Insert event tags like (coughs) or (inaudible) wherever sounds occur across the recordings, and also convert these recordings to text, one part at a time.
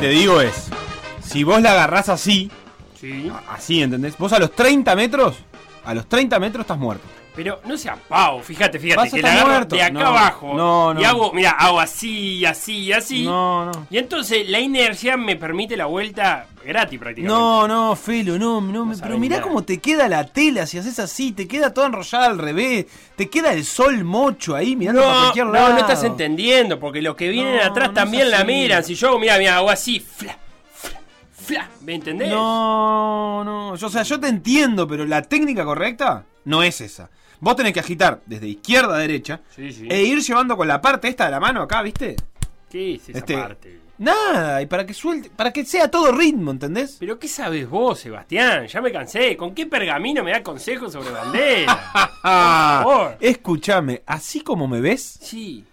Te digo es, si vos la agarrás así, Sí. así, ¿entendés? Vos a los 30 metros, a los 30 metros estás muerto. Pero no sea pavo, fíjate, fíjate, Vas a que la estar agarro muerto. de acá No, abajo. no, no. Y hago, mira, hago así, así, así. No, no. Y entonces la inercia me permite la vuelta gratis prácticamente. No, no, Felo, no, no, me- sabés pero mirá nada. cómo te queda la tela si haces así, te queda toda enrollada al revés, te queda el sol mocho ahí mirando para No, cualquier no, lado. no estás entendiendo, porque los que vienen No, atrás no también es la así. miran. Si yo hago, mira, mira, hago así, fla, fla, fla, ¿me entendés? No, no, yo, o sea, yo te entiendo, pero la técnica correcta no es esa. Vos tenés que agitar desde izquierda a derecha Sí, sí. e ir llevando con la parte esta de la mano acá, ¿viste? ¿Qué es esa Este- parte? Nada, y para que suelte, para que sea todo ritmo, ¿entendés? ¿Pero qué sabes vos, Sebastián? Ya me cansé. ¿Con qué pergamino me da consejos sobre bandera? (laughs) Por favor. escúchame, así como me ves, Sí,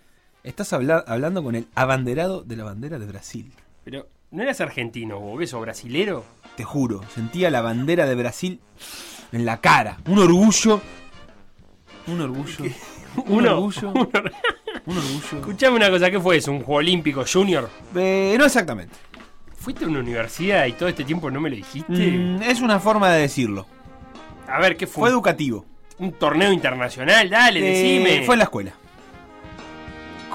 estás habla- hablando con el abanderado de la bandera de Brasil. pero ¿no eras argentino vos, ves, o brasilero? Te juro, sentía la bandera de Brasil en la cara. Un orgullo. Un orgullo. Un Uno- orgullo. (laughs) uno- Un orgullo. Escuchame una cosa, ¿qué fue eso? ¿Un juego olímpico junior? Eh, no exactamente. ¿Fuiste a una universidad y todo este tiempo no me lo dijiste? Mm, es una forma de decirlo. A ver, ¿qué fue? Fue educativo. ¿Un torneo internacional? Dale, Eh, decime. fue en la escuela.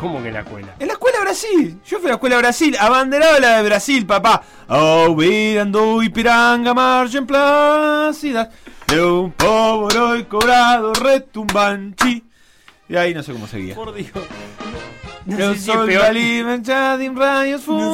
¿Cómo que en la escuela? En la escuela Brasil. Yo fui a la escuela Brasil. Abanderado de la de Brasil, papá. Olvidando Ipiranga, margen plácida. De un pobre y cobrado retumbanchi. Y ahí no sé cómo seguía. Por Dios. No El sé si es peor. No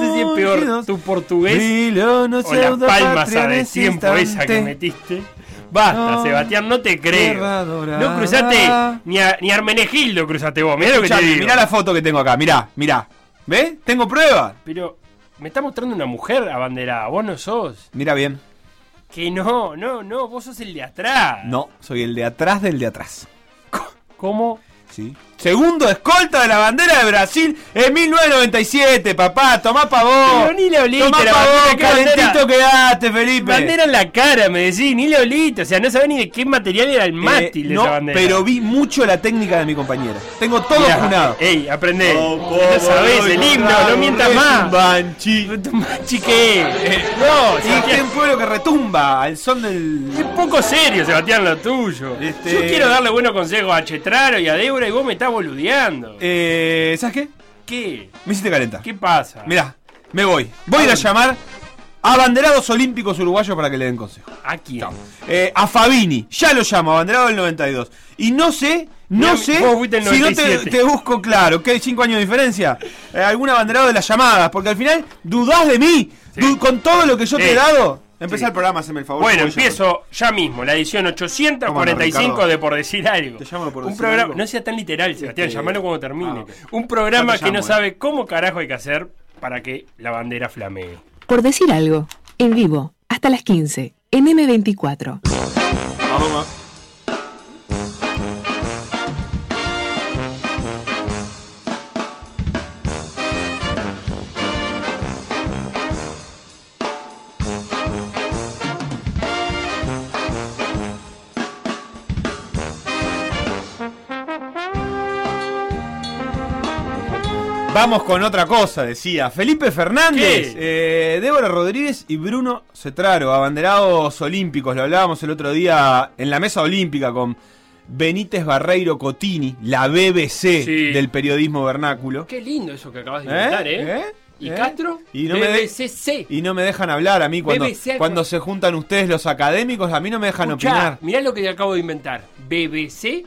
sé si es peor tu portugués no o la pseudo palma patria en de ese tiempo esa que metiste. Basta, No, Sebastián, no te creo. No cruzaste ni a, ni a Hermenegildo cruzaste vos. Mirá lo que te digo. mirá la foto que tengo acá, mirá, mirá. ¿Ves? Tengo pruebas. Pero me está mostrando una mujer abanderada. Vos no sos. Mira bien. Que no, no, no. Vos sos el de atrás. No, soy el de atrás del de atrás. ¿Cómo? Sí. Segundo escolta de la bandera de Brasil en 1997, papá. Tomá pa' vos. Pero ni la oliste, Tomá la pa' bandera, vos, ¿qué bandera? calentito quedaste, Felipe. Bandera en la cara, me decís. Ni la oliste. O sea, no sabés ni de qué material era el Eh, mástil de no, esa bandera. pero vi mucho la técnica de mi compañera. Tengo todo Mirá, funado. Ey, aprendé. Oh, no sabés el himno, no mientas más. Banchi. (laughs) Machi, ¿qué? No, Y este pueblo que retumba al son del. es poco serio, Sebastián, lo tuyo. Este- Yo quiero darle buenos consejos a Chetraro y a Débora y vos me estás boludeando. Eh, ¿Sabes qué? ¿Qué? Me hiciste calentar. ¿Qué pasa? Mirá, me voy. Voy a ir a llamar a banderados olímpicos uruguayos para que le den consejo. ¿A quién? Eh, a Fabini, ya lo llamo, abanderado del 92. Y no sé, no Mirá, sé vos fuiste el si no te, 97. te busco claro, que hay 5 años de diferencia. Eh, algún abanderado de las llamadas, porque al final dudás de mí. Sí. Du- con todo lo que yo te Sí. he dado. Empezá Sí. el programa, haceme el favor. Bueno, empiezo ya mismo, la edición 845 Ricardo? de Por Decir Algo. Te llamo por un decir programa, algo. no sea tan literal, Sebastián, Este, llamalo cuando termine. ah. Un programa que no eh. sabe cómo carajo hay que hacer para que la bandera flamee. Por decir algo, en vivo, hasta las 15, en M24. Vamos, vamos. Con otra cosa, decía. Felipe Fernández, eh, Débora Rodríguez y Bruno Cetraro, abanderados olímpicos. Lo hablábamos el otro día en la mesa olímpica con Benítez Barreiro Cotini, la BBC Sí. del periodismo vernáculo. Qué lindo eso que acabas de inventar, ¿eh? ¿Eh? ¿Y ¿Eh? Castro? Y no, me de- BBCC. y no me dejan hablar a mí cuando, BBC. cuando se juntan ustedes los académicos, a mí no me dejan Escuchá, opinar. mirá lo que acabo de inventar. BBC,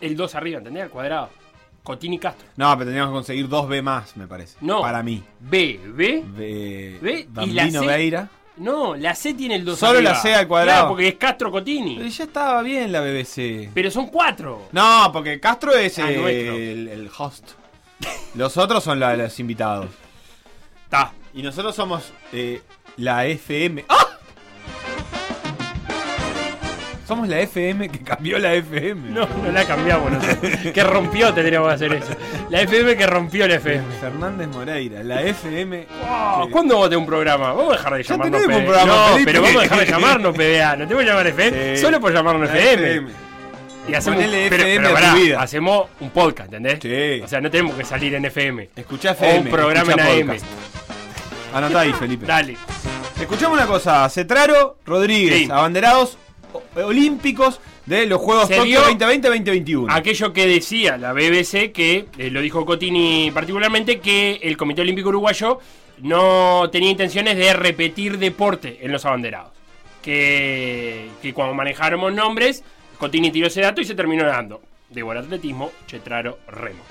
el 2 arriba, ¿entendés? Al cuadrado. Cotini Castro. No, pero teníamos que conseguir dos B más, me parece. No. Para mí. B, B. B, B y la C. Veira. No, la C tiene el 2 Solo arriba. la C al cuadrado. Claro, porque es Castro Y Cotini. ya estaba bien la BBC. Pero son cuatro. No, porque Castro es Ah, eh, el, el host. Los otros son la- los invitados. Está. Y nosotros somos eh, la FM. ¡Ah! Somos la FM que cambió la FM. No, no la cambiamos nosotros. que rompió tendríamos que hacer eso. La FM que rompió la FM. Fernández Moreira, la FM. Oh, ¿Cuándo a tener un programa? Vamos a dejar de llamarnos PBA. programa, No, Felipe. pero vamos a dejar de (laughs) llamarnos PBA. No tenemos que llamar FM. Sí. Solo por llamarnos la FM. Y hacemos, pero, FM pero a tu pará, vida. hacemos un podcast, ¿entendés? Sí. O sea, no tenemos que salir en FM. Escuchá O FM. un programa en AM. Anotá ahí, Felipe. Dale. Escuchamos una cosa. Cetraro Rodríguez, Sí. abanderados o- olímpicos de los Juegos Tokio vio 2020-2021. Aquello que decía la BBC, que eh, lo dijo Cotini particularmente, que el Comité Olímpico Uruguayo no tenía intenciones de repetir deporte en los abanderados. Que, que cuando manejáramos nombres, Cotini tiró ese dato y se terminó dando. Débora Atletismo, Chetraro Remo.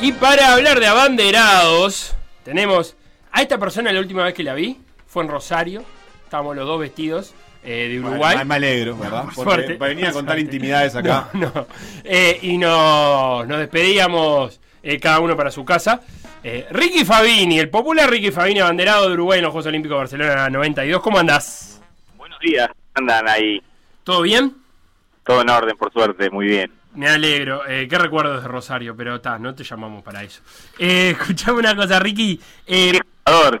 Y para hablar de abanderados, tenemos a esta persona la última vez que la vi, fue en Rosario, estábamos los dos vestidos eh, de Uruguay. Bueno, me alegro, ¿verdad? Por Porque suerte. venía a contar Suerte. intimidades acá. (laughs) No, no. Eh, y nos, nos despedíamos eh, cada uno para su casa. Eh, Ricky Fabini, el popular Ricky Fabini, abanderado de Uruguay en los Juegos Olímpicos de Barcelona 92. ¿Cómo andás? Buenos días, andan ahí. ¿Todo bien? Todo en orden, por suerte, muy bien. Me alegro. Eh, ¿Qué recuerdos de Rosario? Pero ta, no te llamamos para eso. Eh, (laughs) escuchame una cosa, Ricky. Eh,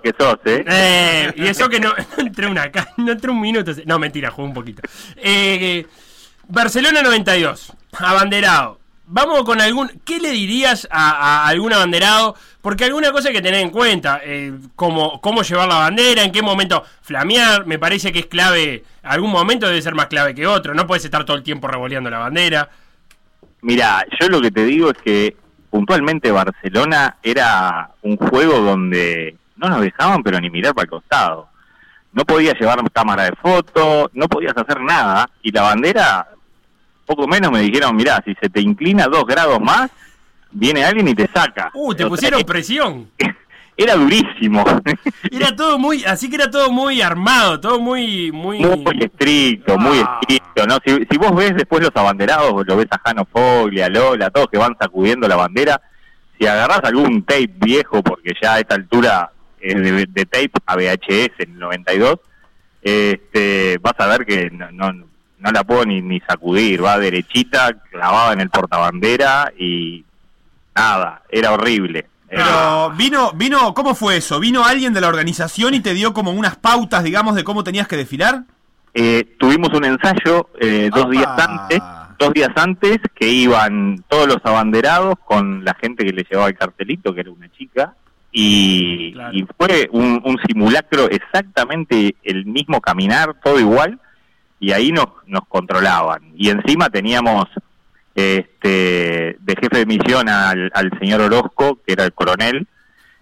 Qué que sos, ¿eh? Eh, y eso que no, (laughs) no entré una no entré un minuto. No, mentira, jugué un poquito. Eh, Barcelona 92, abanderado. Vamos con algún. ¿Qué le dirías a, a algún abanderado? Porque alguna cosa hay que tener en cuenta. Eh, cómo, cómo llevar la bandera, en qué momento flamear. Me parece que es clave. Algún momento debe ser más clave que otro. No puedes estar todo el tiempo revoleando la bandera. Mira, yo lo que te digo es que puntualmente Barcelona era un juego donde no nos dejaban pero ni mirar para el costado. No podías llevar cámara de foto, no podías hacer nada y la bandera, poco menos me dijeron, mirá, si se te inclina dos grados más, viene alguien y te saca. Uh, te pusieron presión. (laughs) Era durísimo. (laughs) Era todo muy. Así que era todo muy armado, todo muy. Muy, Muy estricto, muy Ah. estricto, ¿no? Si, si vos ves después los abanderados, lo ves a Jano Fogli, a Lola, todos que van sacudiendo la bandera, si agarrás algún tape viejo, porque ya a esta altura es de, de tape a VHS en el 92, este, vas a ver que no, no, no la puedo ni, ni sacudir, va derechita, clavada en el portabandera y nada, era horrible. Pero vino, vino, ¿cómo fue eso? ¿Vino alguien de la organización y te dio como unas pautas, digamos, de cómo tenías que desfilar? Eh, tuvimos un ensayo eh, dos días antes, dos días antes que iban todos los abanderados con la gente que le llevaba el cartelito, que era una chica, y, Claro. y fue un, un simulacro exactamente el mismo caminar, todo igual, y ahí nos, nos controlaban. Y encima teníamos este, de jefe de misión al, al señor Orozco, que era el coronel,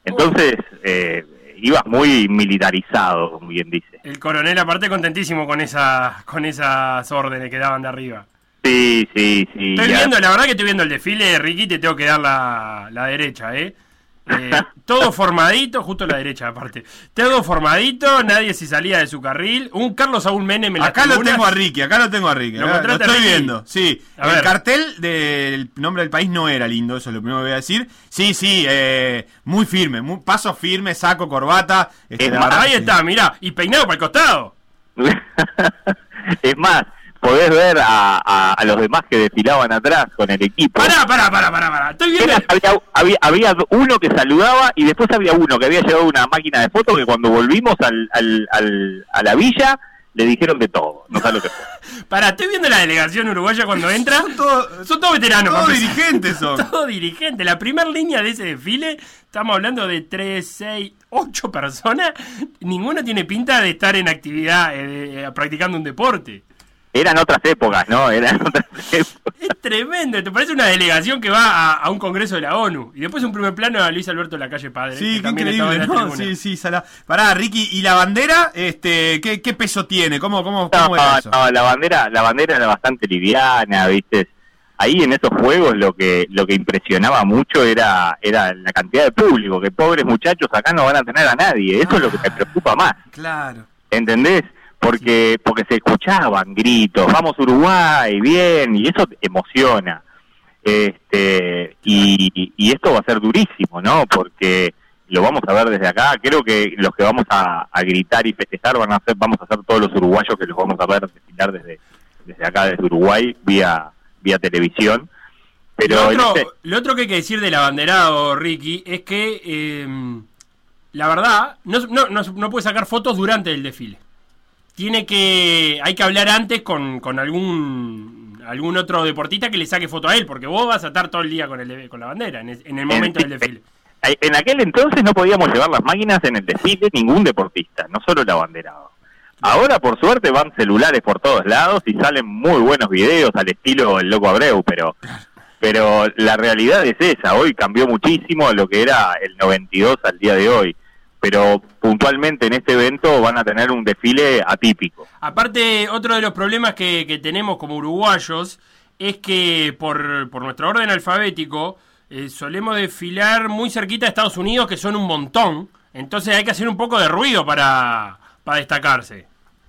entonces eh, ibas muy militarizado, como bien dice. El coronel, aparte, contentísimo con, esa, con esas órdenes que daban de arriba. Sí, sí, sí. Estoy ya- viendo, la verdad que estoy viendo el desfile, Ricky, te tengo que dar la, la derecha, ¿eh? Eh, todo formadito, justo la derecha aparte. Todo formadito, nadie se salía de su carril. Un Carlos Saúl Menem en las Acá lo tengo a Ricky, acá lo tengo a Ricky. ¿Lo estoy Ricky? viendo, sí. A el ver. cartel del nombre del país no era lindo, eso es lo primero que voy a decir. Sí, sí, eh, muy firme, muy, paso firme, saco, corbata. este, Es más, Ahí está, mirá, y peinado para el costado. (laughs) es más, podés ver a, a- a los demás que desfilaban atrás con el equipo. Pará, pará, pará, pará, pará. Estoy viendo. Era- había, había, había uno que saludaba y después había uno que había llevado una máquina de fotos que cuando volvimos al, al, al- a la villa le dijeron de todo, no sabes lo que fue. (laughs) Para, estoy viendo la delegación uruguaya cuando entra. Son todos- Son todos veteranos. Todos dirigentes son. (laughs) Todo dirigente. La primera línea de ese desfile, estamos hablando de 3, 6, 8 personas. Ninguno tiene pinta de estar en actividad, eh, eh, practicando un deporte. Eran otras épocas, ¿no? Eran otras (laughs) épocas. Es tremendo. Te parece una delegación que va a, a un congreso de la ONU. Y después un primer plano a Luis Alberto Lacalle Padre. Sí, que qué también estaba en increíble. Sí, sí, sala. Pará, Ricky, ¿y la bandera? Este, ¿qué, qué peso tiene? ¿Cómo, cómo, No, cómo era eso? no, la bandera, la bandera era bastante liviana, ¿viste? Ahí en esos juegos lo que lo que impresionaba mucho era era la cantidad de público, que pobres muchachos acá no van a tener a nadie, eso es lo que me preocupa más, Claro. ¿entendés? Porque porque se escuchaban gritos, vamos Uruguay, bien, y eso emociona. Este y, y esto va a ser durísimo, ¿no? Porque lo vamos a ver desde acá. Creo que los que vamos a, a gritar y festejar van a ser, vamos a ser todos los uruguayos que los vamos a ver desfilar desde, desde acá, desde Uruguay, vía, vía televisión. Pero lo, en otro, este- lo otro que hay que decir del abanderado, Ricky, es que eh, la verdad, no, no, no, no puede sacar fotos durante el desfile. Tiene que. Hay que hablar antes con, con algún algún otro deportista que le saque foto a él, porque vos vas a estar todo el día con, el, con la bandera en, el- en el momento del desfile. eh, en aquel entonces no podíamos llevar las máquinas en el desfile ningún deportista, no solo el abanderado. Ahora, por suerte, van celulares por todos lados y salen muy buenos videos al estilo el Loco Abreu, pero pero la realidad es esa. Hoy cambió muchísimo lo que era el 92 al día de hoy. Pero puntualmente en este evento van a tener un desfile atípico. Aparte, otro de los problemas que, que tenemos como uruguayos es que por, por nuestro orden alfabético eh, solemos desfilar muy cerquita de Estados Unidos, que son un montón. Entonces hay que hacer un poco de ruido para, para destacarse.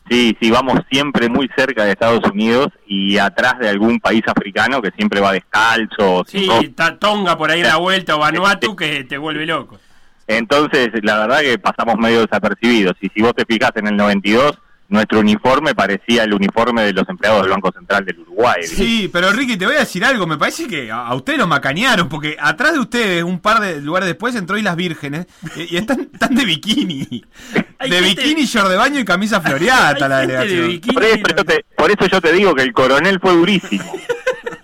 Sí, sí, vamos siempre muy cerca de Estados Unidos y atrás de algún país africano que siempre va descalzo. Sí, sin está Tonga por ahí en la vuelta o Vanuatu que te vuelve loco. Entonces, la verdad que pasamos medio desapercibidos. Y si vos te fijas en el 92, nuestro uniforme parecía el uniforme de los empleados del Banco Central del Uruguay. Sí, pero Ricky, te voy a decir algo. Me parece que a, ustedes lo macanearon, porque atrás de ustedes, un par de lugares después, entró Islas Vírgenes eh, y están, están de bikini. Hay de gente- bikini, short de baño y camisa floreada está la de delegación. Por eso, yo te, por eso yo te digo que el coronel fue durísimo. (laughs)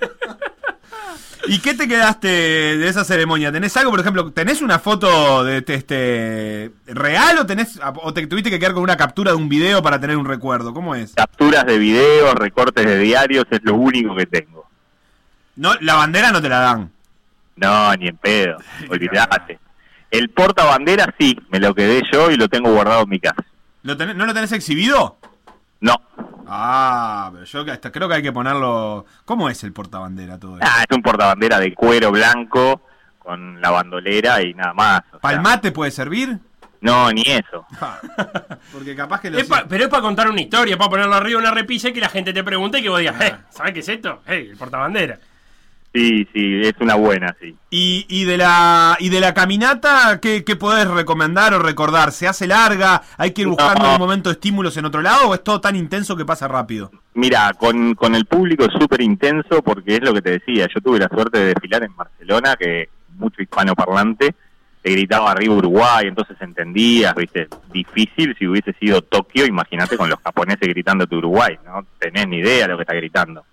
¿Y qué te quedaste de esa ceremonia? ¿Tenés algo, por ejemplo, tenés una foto de este, este, real o tenés o te tuviste que quedar con una captura de un video para tener un recuerdo? ¿Cómo es? Capturas de videos, recortes de diarios, es lo único que tengo. No, la bandera no te la dan. No, ni en pedo, (laughs) olvidate. El portabandera sí, me lo quedé yo y lo tengo guardado en mi casa. ¿Lo tenés- ¿No lo tenés exhibido? No, Ah, pero yo hasta creo que hay que ponerlo. ¿Cómo es el portabandera todo eso? ah, es un portabandera de cuero blanco con la bandolera y nada más. o sea, ¿Palmate puede servir? no, ni eso. (laughs) Porque capaz que lo Es pa- pero es para contar una historia, para ponerlo arriba de una repisa y que la gente te pregunte y que vos digas, eh, ¿sabes qué es esto? Eh, el portabandera. Sí, sí, es una buena, sí. Y, y de la y de la caminata, ¿qué, qué podés recomendar o recordar? ¿Se hace larga? ¿Hay que ir buscando No. en un momento estímulos en otro lado o es todo tan intenso que pasa rápido? Mira, con, con el público es súper intenso porque es lo que te decía. Yo tuve la suerte de desfilar en Barcelona, que mucho hispanoparlante, te gritaba arriba Uruguay, entonces entendías, viste, difícil si hubiese sido Tokio, imagínate con los japoneses gritando tu Uruguay, no tenés ni idea de lo que está gritando.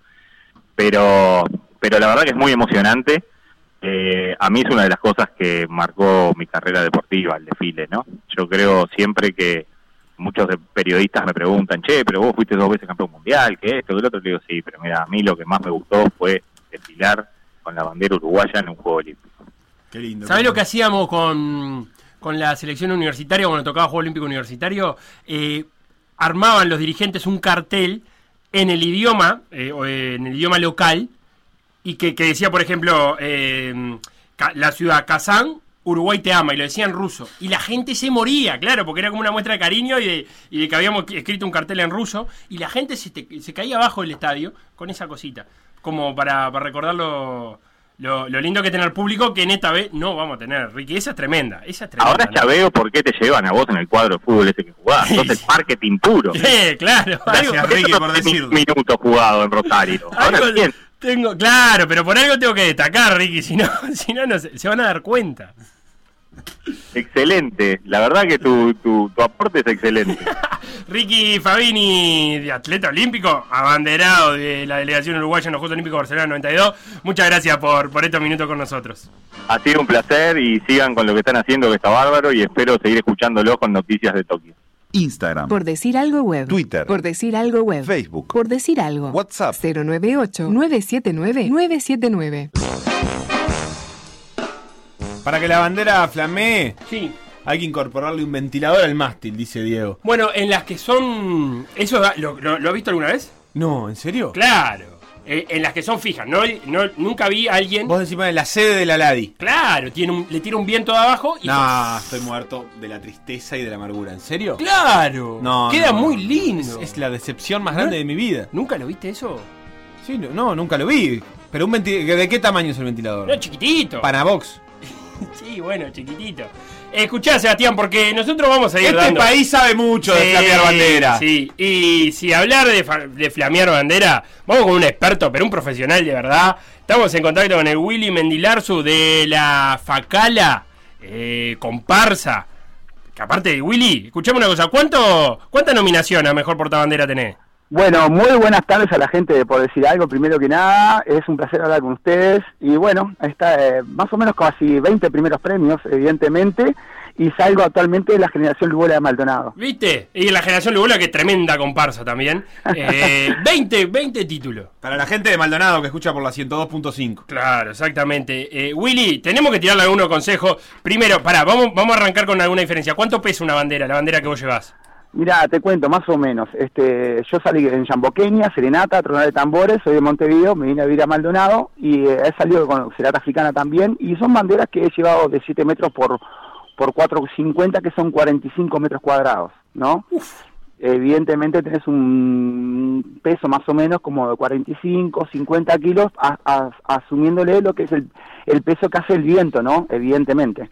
Pero, pero la verdad que es muy emocionante. Eh, a mí es una de las cosas que marcó mi carrera deportiva, el desfile, ¿no? Yo creo siempre que muchos de- periodistas me preguntan, che, pero vos fuiste dos veces campeón mundial, que esto, que lo otro, le digo, sí, pero mira, a mí lo que más me gustó fue desfilar con la bandera uruguaya en un juego olímpico. Qué lindo. ¿Sabés lo que hacíamos con, con la selección universitaria cuando tocaba Juego Olímpico Universitario? Eh, armaban los dirigentes un cartel en el idioma, eh, o en el idioma local, y que, que decía, por ejemplo, eh, la ciudad Kazán, Uruguay te ama, y lo decía en ruso. Y la gente se moría, claro, porque era como una muestra de cariño y de, y de que habíamos escrito un cartel en ruso, y la gente se, te- se caía abajo del estadio con esa cosita, como para, para recordar lo, lo, lo lindo que es tener público, que en esta vez no vamos a tener, Ricky. Esa es tremenda, esa es tremenda. Ahora ya ¿no? veo por qué te llevan a vos en el cuadro de fútbol ese que jugás. Entonces, marketing puro. (laughs) Eh, claro. Gracias, Ricky, por decirlo. minutos jugado en Rosario. (laughs) Ahora algo bien, tengo, claro, pero por algo tengo que destacar, Ricky, si no, (laughs) si no, no se, se van a dar cuenta. excelente. La verdad que tu, tu, tu aporte es excelente. (laughs) Ricky Fabini, de atleta olímpico, abanderado de la delegación uruguaya en los Juegos Olímpicos Barcelona 92. Muchas gracias por, por estos minutos con nosotros. Ha sido un placer y sigan con lo que están haciendo, que está bárbaro, y espero seguir escuchándolos con noticias de Tokio. Instagram, Por decir algo web. Twitter. Por decir algo web. Facebook. Por decir algo. WhatsApp. 098-979-979. Para que la bandera flamee, Sí. hay que incorporarle un ventilador al mástil, dice Diego. Bueno, en las que son. ¿Eso da- lo, lo, lo has visto alguna vez? No, ¿en serio? Claro. Eh, en las que son fijas. No, no, nunca vi a alguien. Vos decís, bueno, la sede de la Ladi. Claro, tiene un- le tira un viento de abajo y. No, estoy muerto de la tristeza y de la amargura. ¿En serio? Claro. No. Queda no. muy lindo. Es, es la decepción más grande de mi vida. ¿Nunca lo viste eso? Sí, no, no, nunca lo vi. Pero un ¿de qué tamaño es el ventilador? No, chiquitito. Panabox. (laughs) Sí, bueno, chiquitito. Escuchá, Sebastián, porque nosotros vamos a ir Este dando... país sabe mucho de flamear bandera. Sí, y si hablar de, de flamear bandera, vamos con un experto, pero un profesional de verdad. Estamos en contacto con el Willy Mendilarzu de la Facala, eh, comparsa. Que aparte de Willy, escuchame una cosa, ¿cuánto, ¿cuánta nominación a Mejor Portabandera tenés? Bueno, muy buenas tardes a la gente de Por Decir Algo. Primero que nada, es un placer hablar con ustedes. Y bueno, está eh, más o menos casi 20 primeros premios, evidentemente. Y salgo actualmente de la generación Lugola de Maldonado. ¿Viste? Y la generación Lugola, que tremenda comparsa también. (laughs) Eh, 20, 20 títulos. Para la gente de Maldonado que escucha por la 102.5. Claro, exactamente. Eh, Willy, tenemos que tirarle algunos consejos. Primero, pará, vamos, vamos a arrancar con alguna diferencia. ¿Cuánto pesa una bandera, la bandera que vos llevas? Mira, te cuento más o menos. Este, yo salí en Yamboqueña, Serenata, Tronal de Tambores, soy de Montevideo, me vine a vivir a Maldonado y eh, he salido con Serenata Africana también. Y son banderas que he llevado de 7 metros por, por 4,50 que son 45 metros cuadrados, ¿no? Evidentemente tenés un peso más o menos como de 45, 50 kilos, a- a- asumiéndole lo que es el, el peso que hace el viento, ¿no? Evidentemente.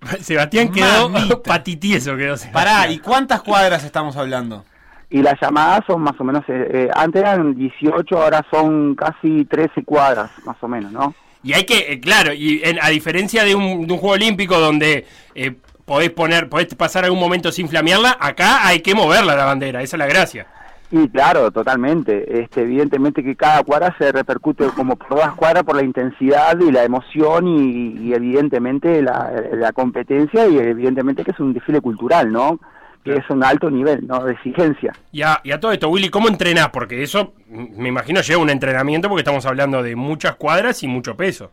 (laughs) Sebastián quedó Mamita. patitieso, quedó Sebastián. Pará, ¿y cuántas cuadras estamos hablando? Y las llamadas son más o menos, eh, eh, antes eran 18, ahora son casi 13 cuadras, más o menos, ¿no? Y hay que, eh, claro, y en- a diferencia de un, de un juego olímpico donde eh, podés poner, podés pasar algún momento sin flamearla, acá hay que moverla la bandera, esa es la gracia. Y claro, totalmente. Este, evidentemente que cada cuadra se repercute como por dos cuadras por la intensidad y la emoción y, y evidentemente la, la competencia y evidentemente que es un desfile cultural, ¿no? Que es un alto nivel, ¿no? De exigencia. Y a, y a todo esto, Willy, ¿cómo entrenás? Porque eso, me imagino, lleva un entrenamiento porque estamos hablando de muchas cuadras y mucho peso.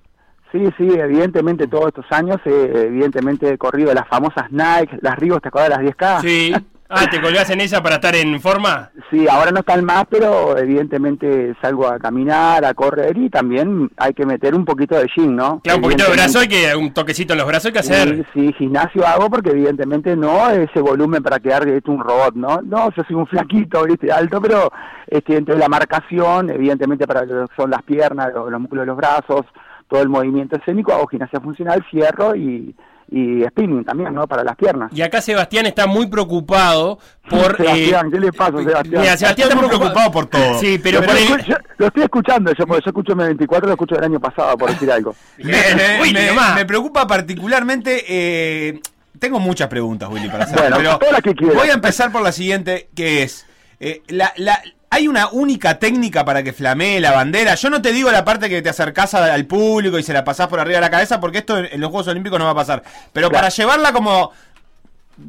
Sí, sí, evidentemente todos estos años, eh, evidentemente he corrido las famosas Nike, las Rigos, ¿te acuerdas de las 10K? Sí. (laughs) Ah, ¿te colgás en esa para estar en forma? Sí, ahora no están más, pero evidentemente salgo a caminar, a correr y también hay que meter un poquito de gym, ¿no? Claro, un poquito de brazo, hay que un toquecito en los brazos hay que hacer. Sí, sí, gimnasio hago porque evidentemente no ese volumen para quedar ¿viste? un robot, ¿no? No, yo soy un flaquito, ¿viste? alto, pero este, dentro de la marcación, evidentemente para lo que son las piernas, los, los músculos de los brazos, todo el movimiento escénico, hago gimnasia funcional, fierro y, y spinning también, ¿no? Para las piernas. Y acá Sebastián está muy preocupado por... (laughs) Sebastián, eh, ¿qué le pasa, Sebastián? Mira, Sebastián está muy preocupado por todo. Sí, pero, Pero por el... yo- lo estoy escuchando, yo, porque yo escucho M24, lo escucho del año pasado, por decir algo. (laughs) Me, me- Willy, me- me preocupa particularmente. eh, tengo muchas preguntas, Willy, para hacer. Bueno, pero todas las que quieras. voy a empezar por la siguiente, que es. Eh, la, la- ¿Hay una única técnica para que flamee la bandera? Yo no te digo la parte que te acercás al público y se la pasás por arriba de la cabeza, porque esto en, en los Juegos Olímpicos no va a pasar. Pero Claro. para llevarla como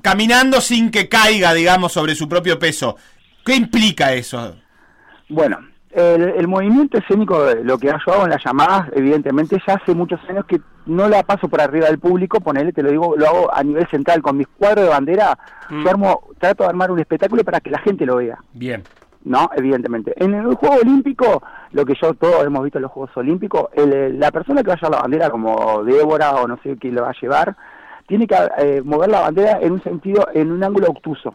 caminando sin que caiga, digamos, sobre su propio peso, ¿qué implica eso? Bueno, el, el movimiento escénico, de lo que yo hago en las llamadas, evidentemente ya hace muchos años que no la paso por arriba del público, ponele, te lo digo, lo hago a nivel central, con mis cuadros de bandera, Mm. yo armo- trato de armar un espectáculo para que la gente lo vea. Bien. ¿no? Evidentemente. En el Juego Olímpico, lo que yo todos hemos visto en los Juegos Olímpicos, el- la persona que va a la bandera, como Débora o no sé quién lo va a llevar, tiene que eh, mover la bandera en un sentido, en un ángulo obtuso.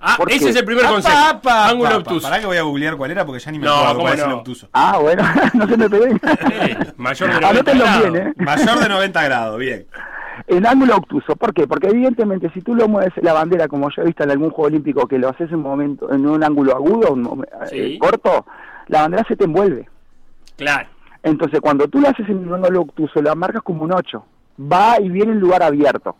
Ah, ¿Por ese es el primer Apa, consejo. apa, Ángulo apa. obtuso. Pará que voy a googlear cuál era porque ya ni me No, acuerdo ¿cómo cuál es el no? obtuso. Ah, bueno, (laughs) no se me peguen. Eh, mayor de 90 Anótenlo grados. bien, ¿eh? Mayor de 90 grados, bien. En ángulo obtuso, ¿por qué? Porque evidentemente si tú lo mueves la bandera, como yo he visto en algún juego olímpico, que lo haces en un momento, en un ángulo agudo, un momen- Sí. eh, corto, la bandera se te envuelve. Claro. Entonces, cuando tú lo haces en un ángulo obtuso, la marcas como un 8. Va y viene en lugar abierto.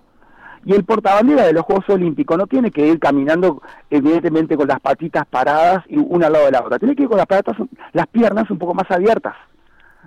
Y el portabandera de los Juegos Olímpicos no tiene que ir caminando, evidentemente, con las patitas paradas y una al lado de la otra. Tiene que ir con las, patas, las piernas un poco más abiertas.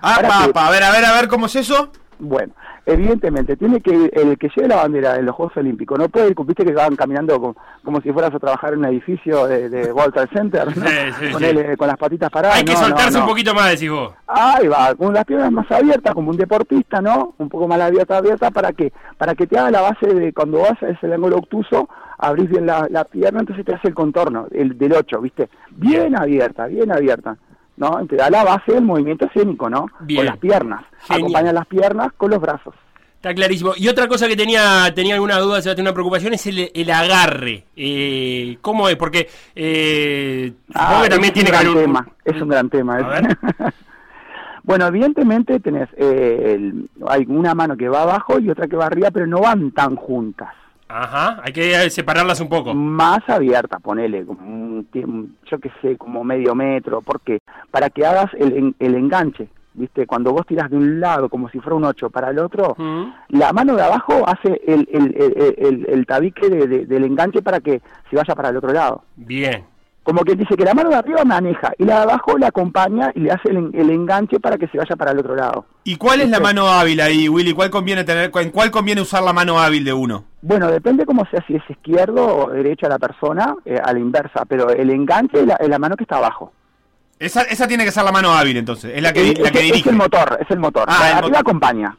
Ah, que- papá, a ver, a ver, a ver, ¿cómo es eso? Bueno, evidentemente, tiene que el que lleve la bandera en los Juegos Olímpicos no puede ir, viste que van caminando como, como si fueras a trabajar en un edificio de, de World Trade Center, ¿no? (laughs) Sí, sí, con, eh, con las patitas paradas. Hay que no, soltarse no. un poquito más, decís vos. Ahí va, con las piernas más abiertas, como un deportista, ¿no? Un poco más abierta, abierta, ¿para que Para que te haga la base de cuando vas a ese ángulo obtuso, abrís bien la, la pierna, entonces te hace el contorno el, del 8, ¿viste? Bien abierta, bien abierta, ¿no? Te da la base del movimiento escénico, ¿no? Bien. Con las piernas. Genial. Acompaña las piernas con los brazos. Está clarísimo. Y otra cosa que tenía tenía alguna duda, Sebastián, una preocupación, es el, el agarre. Eh, ¿Cómo es? Porque eh, Ah, que también es tiene un que gran haber un... tema, es un gran tema. (laughs) Bueno, evidentemente tenés eh, el- hay una mano que va abajo y otra que va arriba, pero no van tan juntas. Ajá, hay que separarlas un poco. Más abierta, ponele, yo qué sé, como medio metro, porque para que hagas el, el enganche, ¿viste? Cuando vos tiras de un lado como si fuera un 8 para el otro, Mm. la mano de abajo hace el, el, el, el- el tabique de- de- del enganche para que se vaya para el otro lado. Bien. Como que dice que la mano de arriba maneja y la de abajo le acompaña y le hace el, el enganche para que se vaya para el otro lado. ¿Y cuál es la mano hábil ahí, Willy? ¿Cuál conviene tener, ¿En cuál conviene usar la mano hábil de uno? Bueno, depende cómo sea, si es izquierdo o derecha la persona, eh, a la inversa, pero el enganche es la, es la mano que está abajo. Esa, esa tiene que ser la mano hábil, entonces. Es la que, Eh, la que es, es dirige. el motor, es el motor. Ah, la de el acompaña.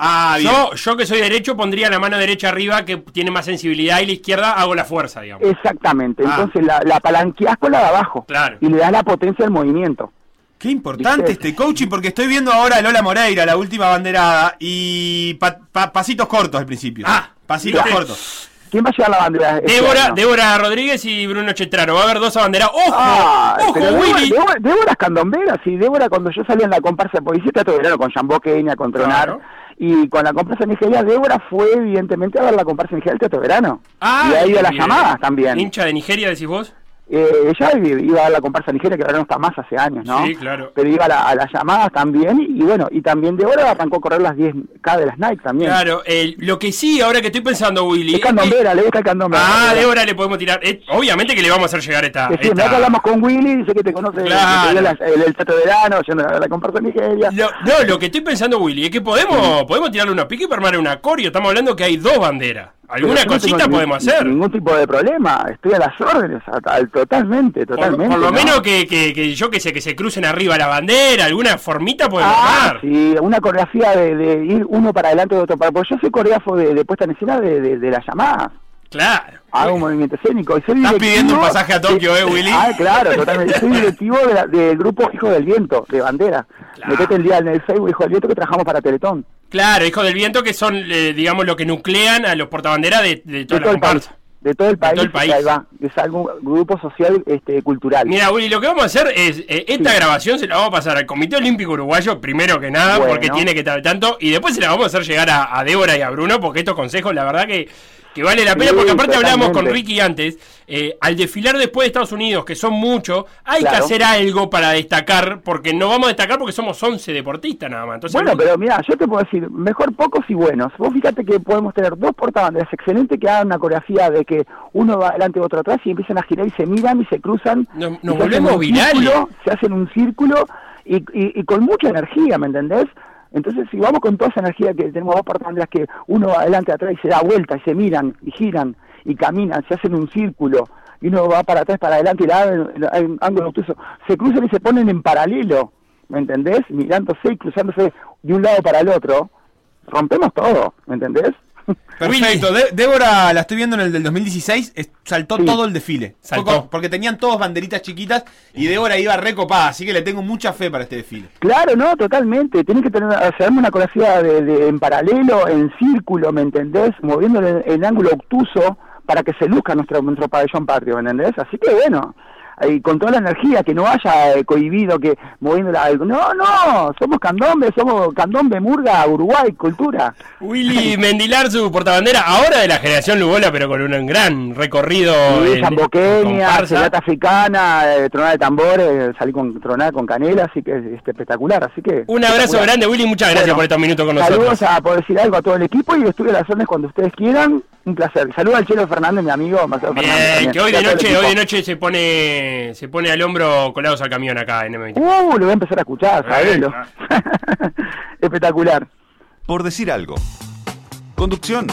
Ah, bien. Yo, yo que soy derecho pondría la mano derecha arriba que tiene más sensibilidad y la izquierda hago la fuerza, digamos. Exactamente. Ah. Entonces la, la palanqueas con la de abajo. Claro. Y le das la potencia al movimiento. Qué importante ¿Viste? este coaching, porque estoy viendo ahora a Lola Moreira, la última banderada, y pa- pa- pasitos cortos al principio. Ah, pasitos cortos. ¿Quién va a llevar la bandera? este Débora, Rodríguez y Bruno Chetrano. Va a haber dos abanderados. ¡Ojo! Ah, ¡Ojo, Débora, Willy! Débora, Débora es candombera, sí, Débora cuando yo salía en la comparsa de policía de verano con Jambó Kenia, con Tronar, Claro. y con la comparsa de Nigeria, Débora fue evidentemente a ver la comparsa de Nigeria del teatro verano. Ah, y ahí a las llamadas también. ¿Hincha de Nigeria, decís vos? Eh, ella iba a la comparsa Nigeria, que ahora no está más hace años, ¿no? Sí, claro. Pero iba a, la- a las llamadas también, y, bueno, y también de ahora arrancó a correr las 10K de las Nike también. Claro, el- lo que sí, ahora que estoy pensando, Willy. Es candombera, le gusta el candombe. Ah, Débora le podemos tirar. eh, obviamente que le vamos a hacer llegar esta. Sí, esta- hablamos con Willy, dice que te conoce Claro. el, el teatro de verano, yendo a la comparsa de Nigeria. Lo- no, lo que estoy pensando, Willy, es que podemos, podemos tirarle una pique para armar una coreo. Estamos hablando que hay dos banderas. Alguna no cosita tengo podemos hacer. Ningún tipo de problema, estoy a las órdenes, a- a- totalmente, totalmente. por lo ¿no? menos que, que, que yo que sé, que se crucen arriba la bandera, alguna formita podemos Ah, armar. sí, una coreografía de, de ir uno para adelante y otro para Porque yo soy coreógrafo de, de puesta en escena de, de, de las llamadas. Claro. Hago un movimiento escénico. Y soy Estás pidiendo un pasaje a Tokio, ¿eh, Willy? Ah, claro, totalmente. Soy directivo de del grupo Hijo del Viento, de bandera. Claro. Metete el día en el Facebook Hijo del Viento que trabajamos para Teletón. Claro, hijos del viento que son, eh, digamos, lo que nuclean a los portabanderas de, de De toda la todo el país. comparsa. De todo el país. todo el país. Ahí va. Es algún grupo social este, cultural. Mira, Willy, lo que vamos a hacer es, eh, esta Sí. grabación se la vamos a pasar al Comité Olímpico Uruguayo, primero que nada, Bueno. porque tiene que estar tanto, y después se la vamos a hacer llegar a, a Débora y a Bruno, porque estos consejos, la verdad que, que vale la pena, Sí, porque aparte hablamos con. Ricky antes, eh, al desfilar después de Estados Unidos, que son muchos, hay que hacer algo para destacar, porque no vamos a destacar porque somos 11 deportistas nada más. Entonces, Bueno, pero mira, yo te puedo decir, mejor pocos y buenos. Vos fíjate que podemos tener dos portabanderas excelentes que hagan una coreografía de que uno va adelante y otro atrás y empiezan a girar y se miran y se cruzan. Nos- volvemos virales. círculo, se hacen un círculo y, y- y con mucha energía, ¿me entendés? Entonces, si vamos con toda esa energía que tenemos dos portabanderas que uno va adelante atrás y se da vuelta y se miran y giran y caminan, se hacen un círculo y uno va para atrás, para adelante y la hay un ángulo obtuso, se cruzan y se ponen en paralelo, ¿me entendés? Mirándose y cruzándose de un lado para el otro, rompemos todo, ¿me entendés? (laughs) Perfecto. De- Débora, la estoy viendo en el del 2016, es- saltó Sí. todo el desfile. Saltó. Porque tenían todos banderitas chiquitas y Débora iba recopada, así que le tengo mucha fe para este desfile. Claro, no, totalmente. Tienen que tener, hacerme una coreografía de, de- en paralelo, en círculo, ¿me entendés? Moviendo el, el ángulo obtuso para que se luzca nuestro, nuestro pabellón patrio, ¿me entendés? Así que bueno, ahí con toda la energía, que no haya eh, cohibido, que moviéndola algo. No, no, somos candombe, somos candombe, murga, Uruguay, cultura. Willy Mendilar, su portabandera, ahora de la generación Lugola, pero con un gran recorrido. Sí, Zamboqueña. Serenata Africana, eh, tronada de tambores, salí con tronada con canela, así que es espectacular, así que... Un abrazo grande, Willy. Muchas gracias Bueno, por estos minutos con nosotros. Saludos a por decir algo a todo el equipo y a las órdenes cuando ustedes quieran. Un placer. Saluda al Chelo Fernández, mi amigo. Marcelo Fernández Bien, también. que hoy de noche, hoy de noche se pone se pone al hombro colados al camión acá en M23. Uh, lo voy a empezar a escuchar, sabelo. Ah. (laughs) Espectacular. Por decir algo. Conducción.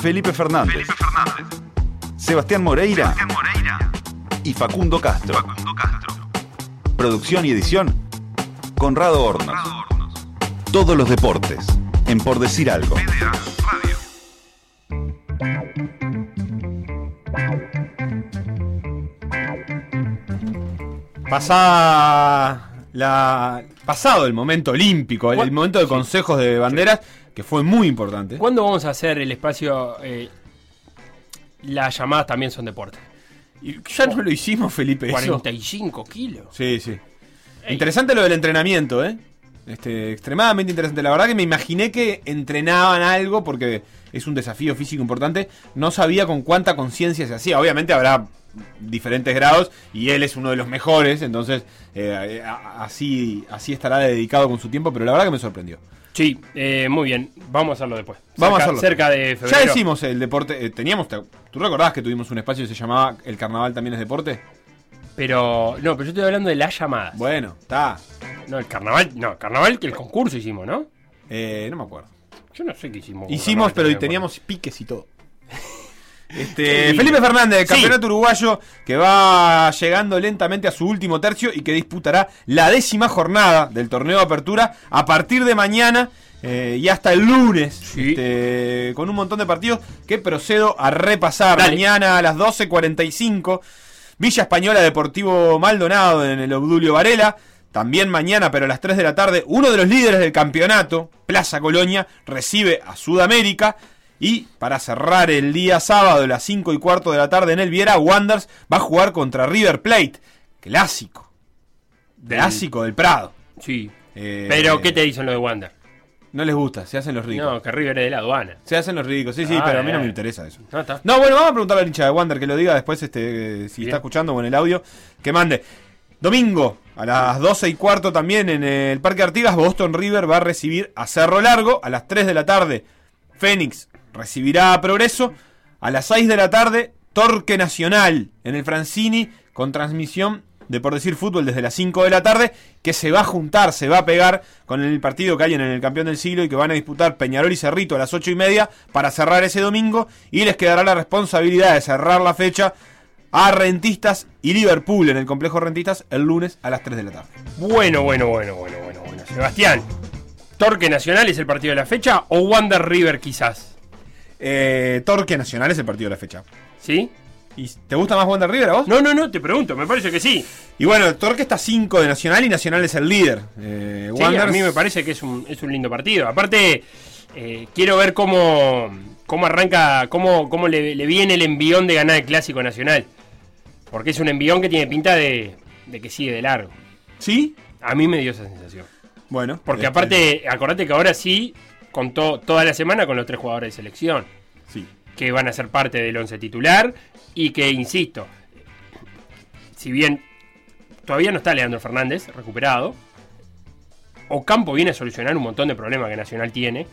Felipe Fernández. Sebastián Moreira. Y Facundo Castro. Producción y edición. Conrado Hornos. Todos los deportes. En Por decir algo. Pasada la, pasado el momento olímpico, el, el momento de consejos de banderas, que fue muy importante. ¿Cuándo vamos a hacer el espacio? eh, las llamadas también son deporte. Y ya no lo hicimos, Felipe. eso. 45 kilos. Sí, sí. Interesante lo del entrenamiento, ¿eh? Este, extremadamente interesante. La verdad que me imaginé que entrenaban algo porque es un desafío físico importante. No sabía con cuánta conciencia se hacía. Obviamente habrá diferentes grados y él es uno de los mejores, entonces eh, así, así estará dedicado con su tiempo, pero la verdad que me sorprendió. Sí, eh, muy bien. Vamos a hacerlo después. Vamos Cerca- a hacerlo. Cerca de febrero. Ya decimos el deporte, eh, teníamos, te- ¿tú recordabas que tuvimos un espacio que se llamaba El Carnaval también es deporte? Pero, no, pero yo estoy hablando de las llamadas. Bueno, está. No, el carnaval, no, carnaval que el concurso hicimos, ¿no? Eh, no me acuerdo. Yo no sé qué hicimos. Hicimos, pero teníamos piques y todo. (laughs) Este. Felipe Fernández, Sí. campeonato uruguayo, que va llegando lentamente a su último tercio y que disputará la décima jornada del torneo de apertura a partir de mañana eh, y hasta el lunes, Sí. este, con un montón de partidos que procedo a repasar. Dale. Mañana a las 12.45, Villa Española Deportivo Maldonado en el Obdulio Varela. También mañana, pero a las 3 de la tarde, uno de los líderes del campeonato, Plaza Colonia, recibe a Sudamérica. Y para cerrar el día sábado a las 5 y cuarto de la tarde en el Viera, Wanders va a jugar contra River Plate. Clásico. Clásico del Prado. Sí. Eh, Pero, ¿qué te dicen lo de Wander? No les gusta, se hacen los ricos. No, que River es de la aduana. Se hacen los ricos, sí, sí, Ah, pero a mí no eh. me interesa eso. No, está. No, bueno, vamos a preguntarle al hincha de Wander que lo diga después, este, eh, si Bien. está escuchando o en el audio, que mande. Domingo, a las 12 y cuarto también en el Parque Artigas, Boston River va a recibir a Cerro Largo. A las 3 de la tarde, Fénix recibirá a Progreso. A las 6 de la tarde, Torque Nacional en el Francini, con transmisión de por decir fútbol desde las 5 de la tarde, que se va a juntar, se va a pegar con el partido que hay en el campeón del siglo y que van a disputar Peñarol y Cerrito a las 8 y media para cerrar ese domingo y les quedará la responsabilidad de cerrar la fecha a Rentistas y Liverpool en el complejo Rentistas el lunes a las 3 de la tarde. Bueno, bueno, bueno, bueno, bueno, bueno. Sebastián, ¿Torque Nacional es el partido de la fecha o Wander River quizás? Eh, Torque Nacional es el partido de la fecha. ¿Sí? ¿Y te gusta más Wander River a vos? No, no, no, te pregunto, me parece que sí. Y bueno, Torque está 5 de Nacional y Nacional es el líder. Eh, Sí, a mí me parece que es un, es un lindo partido. Aparte, eh, quiero ver cómo, cómo arranca, cómo, cómo le, le viene el envión de ganar el Clásico Nacional. Porque es un envión que tiene pinta de, de que sigue de largo. ¿Sí? A mí me dio esa sensación. Bueno. Porque este, aparte, acordate que ahora sí contó toda la semana con los tres jugadores de selección. Sí. que van a ser parte del once titular y que, insisto, si bien todavía no está Leandro Fernández recuperado, Ocampo viene a solucionar un montón de problemas que Nacional tiene.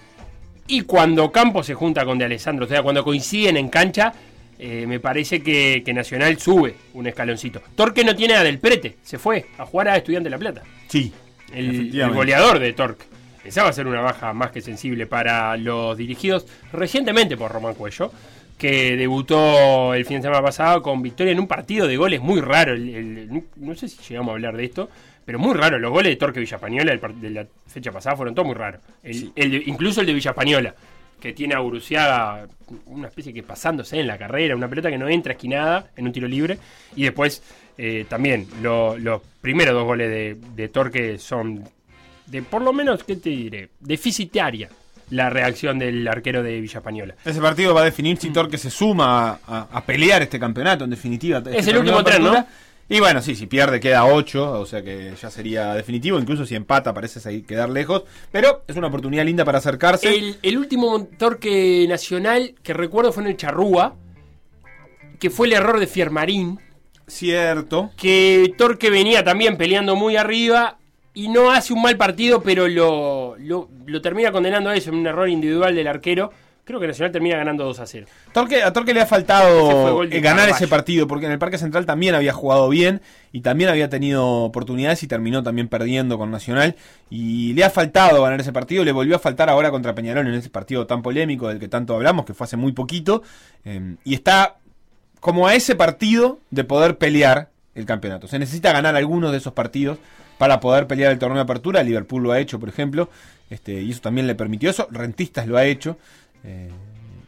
Y cuando Ocampo se junta con De Alessandro, o sea, cuando coinciden en cancha, eh, me parece que, que Nacional sube un escaloncito. Torque no tiene a Del Prete, se fue a jugar a Estudiante de La Plata Sí. el, el goleador de Torque. Esa va a ser una baja más que sensible para los dirigidos recientemente por Román Cuello, que debutó el fin de semana pasado con victoria en un partido de goles muy raro. el- el- no sé si llegamos a hablar de esto, pero muy raro. Los goles de Torque Villapañola de la fecha pasada fueron todos muy raros. El- el de- incluso el de Villapañola, que tiene a Uruciaga una especie que pasándose en la carrera, una pelota que no entra esquinada en un tiro libre. Y después eh, también lo- los primeros dos goles de, de Torque son de por lo menos, ¿qué te diré? Deficitaria la reacción del arquero de Villapañola. Ese partido va a definir si Torque se suma a, a pelear este campeonato, en definitiva. este Es el torneo último tren, ¿no? Y bueno, sí, si pierde queda 8, o sea que ya sería definitivo. Incluso si empata parece ahí quedar lejos. Pero es una oportunidad linda para acercarse. El, el último Torque nacional que recuerdo fue en el Charrúa, que fue el error de Fiermarín, Cierto. que Torque venía también peleando muy arriba y no hace un mal partido, pero lo, lo, lo termina condenando a eso, en un error individual del arquero, Creo que Nacional termina ganando 2 a 0. Torque, a Torque le ha faltado eh, ganar ese partido, porque en el Parque Central también había jugado bien y también había tenido oportunidades y terminó también perdiendo con Nacional. Y le ha faltado ganar ese partido, le volvió a faltar ahora contra Peñarol en ese partido tan polémico del que tanto hablamos, que fue hace muy poquito. eh, y está como a ese partido de poder pelear el campeonato. Se necesita ganar algunos de esos partidos para poder pelear el torneo de apertura. Liverpool lo ha hecho, por ejemplo, este, y eso también le permitió eso. Rentistas lo ha hecho. eh,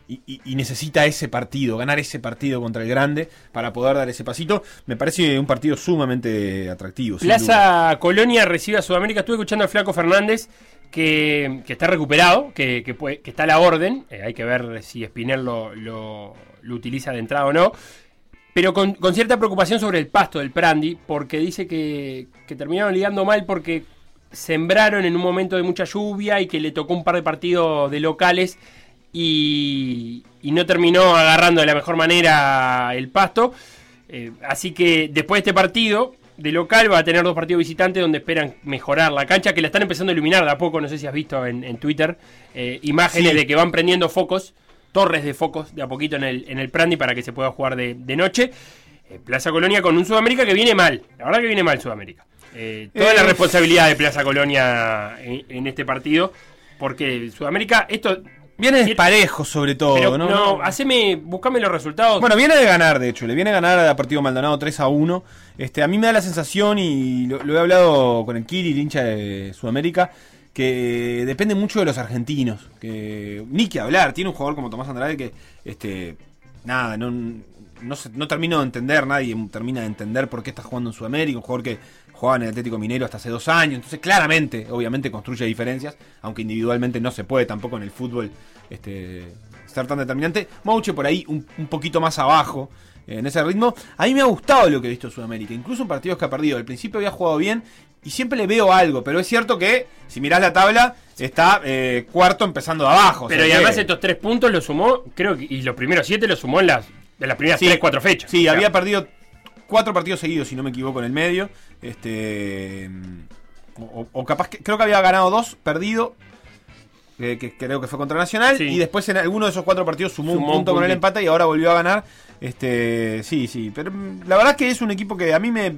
y, y- y necesita ese partido, ganar ese partido contra el grande para poder dar ese pasito. Me parece un partido sumamente atractivo. Plaza Colonia recibe a Sudamérica. Estuve escuchando al Flaco Fernández que, que está recuperado, que, que puede- que está a la orden. Eh, hay que ver si Spinel lo, lo- lo utiliza de entrada o no. Pero con, con cierta preocupación sobre el pasto del Prandi, porque dice que, que terminaron ligando mal porque sembraron en un momento de mucha lluvia y que le tocó un par de partidos de locales y, y no terminó agarrando de la mejor manera el pasto. Eh, así que después de este partido de local va a tener dos partidos visitantes donde esperan mejorar la cancha, que la están empezando a iluminar de a poco, no sé si has visto en, en Twitter, eh, imágenes Sí. de que van prendiendo focos, torres de focos de a poquito en el, en el Prandi para que se pueda jugar de, de noche. Eh, Plaza Colonia con un Sudamérica que viene mal, la verdad que viene mal Sudamérica. Eh, toda Eh, la responsabilidad de Plaza Colonia en, en este partido, porque Sudamérica, esto... Viene desparejo sobre todo, Pero ¿no? no, haceme, buscame los resultados. Bueno, viene de ganar, de hecho, le viene a ganar a Partido Maldonado 3 a 1. Este, a mí me da la sensación, y lo, lo he hablado con el Kiri, el hincha de Sudamérica, que depende mucho de los argentinos. Que ni que hablar, tiene un jugador como Tomás Andrade que, este, nada, no, no, se- no termino de entender, nadie termina de entender por qué está jugando en Sudamérica, un jugador que jugaba en el Atlético Minero hasta hace dos años, entonces claramente, obviamente construye diferencias, aunque individualmente no se puede tampoco en el fútbol este, ser tan determinante. Mauche por ahí un, un poquito más abajo eh, en ese ritmo. A mí me ha gustado lo que he visto Sudamérica, incluso en partidos que ha perdido. Al principio había jugado bien y siempre le veo algo, pero es cierto que si mirás la tabla está eh, cuarto empezando de abajo. o Pero sea y que- además estos tres puntos los sumó, creo que, y los primeros siete los sumó en las, en las primeras Sí. tres, cuatro fechas. Sí, había perdido cuatro partidos seguidos, si no me equivoco, en el medio. Este. O, o capaz que. Creo que había ganado dos, perdido. Que, que creo que fue contra Nacional. Sí. Y después en alguno de esos cuatro partidos sumó, Sumó un un punto con el empate y ahora volvió a ganar. Este. Sí, sí. Pero mm, la verdad es que es un equipo que a mí me.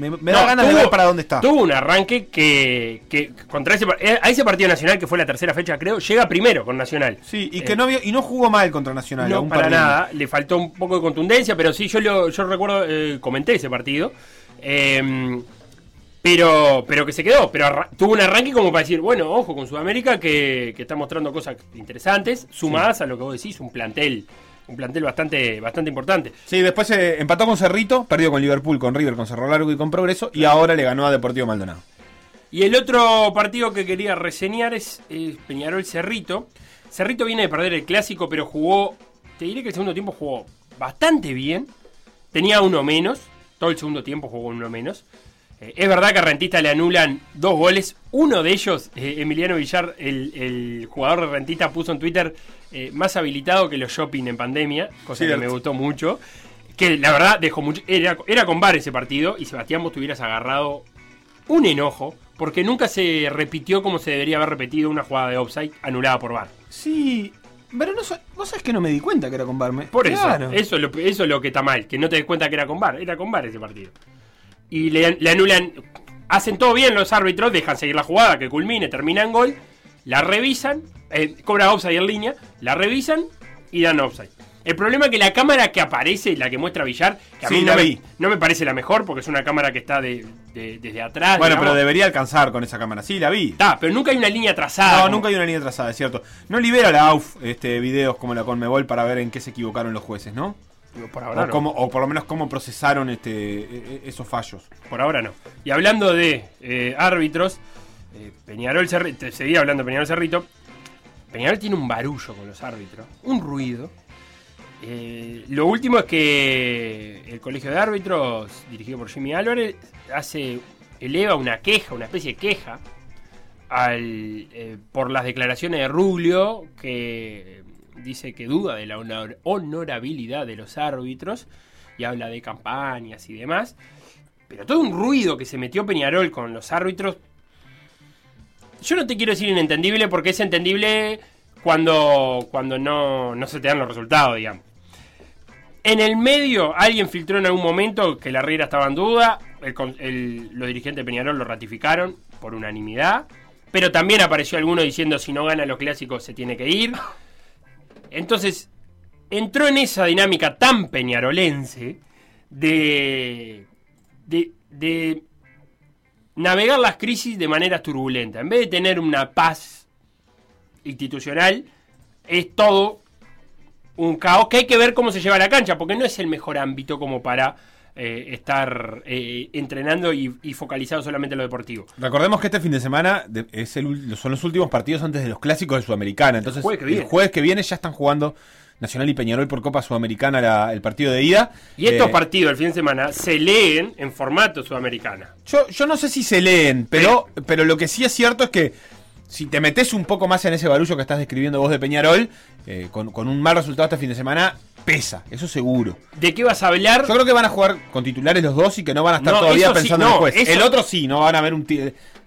Me, me da ganas de tuvo- ver para dónde está. Tuvo un arranque que, que contra ese, eh, a ese partido nacional, que fue la tercera fecha, creo, llega primero con Nacional. Sí, y que Eh, no, y no jugó mal contra Nacional. No, aún para nada. Le faltó un poco de contundencia, pero sí, yo lo, yo recuerdo, eh, comenté ese partido. Eh, pero, pero que se quedó. Pero tuvo un arranque como para decir, bueno, ojo con Sudamérica que, que está mostrando cosas interesantes, sumadas a lo que vos decís, un plantel, un plantel bastante, bastante importante. Sí, después eh, empató con Cerrito, perdió con Liverpool, con River, con Cerro Largo y con Progreso. Y ahora le ganó a Deportivo Maldonado. Y el otro partido que quería reseñar es eh, Peñarol Cerrito. Cerrito viene de perder el clásico, pero jugó, te diré que el segundo tiempo jugó bastante bien. Tenía uno menos, todo el segundo tiempo jugó uno menos. Eh, es verdad que a Rentista le anulan dos goles. Uno de ellos, eh, Emiliano Villar, el, el jugador de Rentista, puso en Twitter eh, más habilitado que los shopping en pandemia, cosa Cierto. que me gustó mucho. Que la verdad dejó mucho. Era, era con VAR ese partido y Sebastián, vos te hubieras agarrado un enojo porque nunca se repitió como se debería haber repetido una jugada de offside anulada por VAR. Sí, pero no, vos sabés que no me di cuenta que era con Barme. Por eso, eso, es lo, eso es lo que está mal, que no te des cuenta que era con VAR, era con VAR ese partido. Y le, le anulan, hacen todo bien los árbitros, dejan seguir la jugada, que culmine, termina en gol, la revisan, eh, cobra offside en línea, la revisan y dan offside. El problema es que la cámara que aparece, la que muestra Villar, que a Sí, mí no me, vi. no me parece la mejor, porque es una cámara que está de, de- desde atrás. Bueno, digamos. pero debería alcanzar con esa cámara. Sí, la vi. Está, pero nunca hay una línea trazada. No, como- nunca hay una línea trazada, es cierto. No libera la AUF este, videos como la Conmebol para ver en qué se equivocaron los jueces, ¿no? Por ahora O, no. cómo- o por lo menos cómo procesaron este, e- e- esos fallos. Por ahora no. Y hablando de eh, árbitros, eh, Peñarol Cerrito, seguía hablando de Peñarol Cerrito. Peñarol tiene un barullo con los árbitros, un ruido. Eh, lo último es que el colegio de árbitros, dirigido por Jimmy Álvarez, hace, eleva una queja, una especie de queja, al, eh, por las declaraciones de Ruglio, que dice que duda de la honor- honorabilidad de los árbitros y habla de campañas y demás. Pero todo un ruido que se metió Peñarol con los árbitros. Yo no te quiero decir inentendible porque es entendible cuando, cuando no, no se te dan los resultados, digamos. En el medio, alguien filtró en algún momento que la Riera estaba en duda. los dirigentes de Peñarol lo ratificaron por unanimidad. Pero también apareció alguno diciendo si no gana los clásicos se tiene que ir. Entonces, entró en esa dinámica tan peñarolense de, de, de navegar las crisis de manera turbulenta. En vez de tener una paz institucional, es todo un caos que hay que ver cómo se lleva a la cancha, porque no es el mejor ámbito como para eh, estar eh, entrenando y, y focalizado solamente en lo deportivo. Recordemos que este fin de semana de- es el son los últimos partidos antes de los clásicos de Sudamericana. Entonces, jueves que viene. el jueves que viene ya están jugando Nacional y Peñarol por Copa Sudamericana la- el partido de ida. Y estos Eh, partidos del fin de semana se leen en formato sudamericana. Yo, yo no sé si se leen, pero, pero lo que sí es cierto es que si te metes un poco más en ese barullo que estás describiendo vos de Peñarol, eh, con, con un mal resultado este fin de semana, pesa, eso seguro. ¿De qué vas a hablar? Yo creo que van a jugar con titulares los dos y que no van a estar No, todavía sí, pensando en el juez. eso- El otro sí, no van a ver un,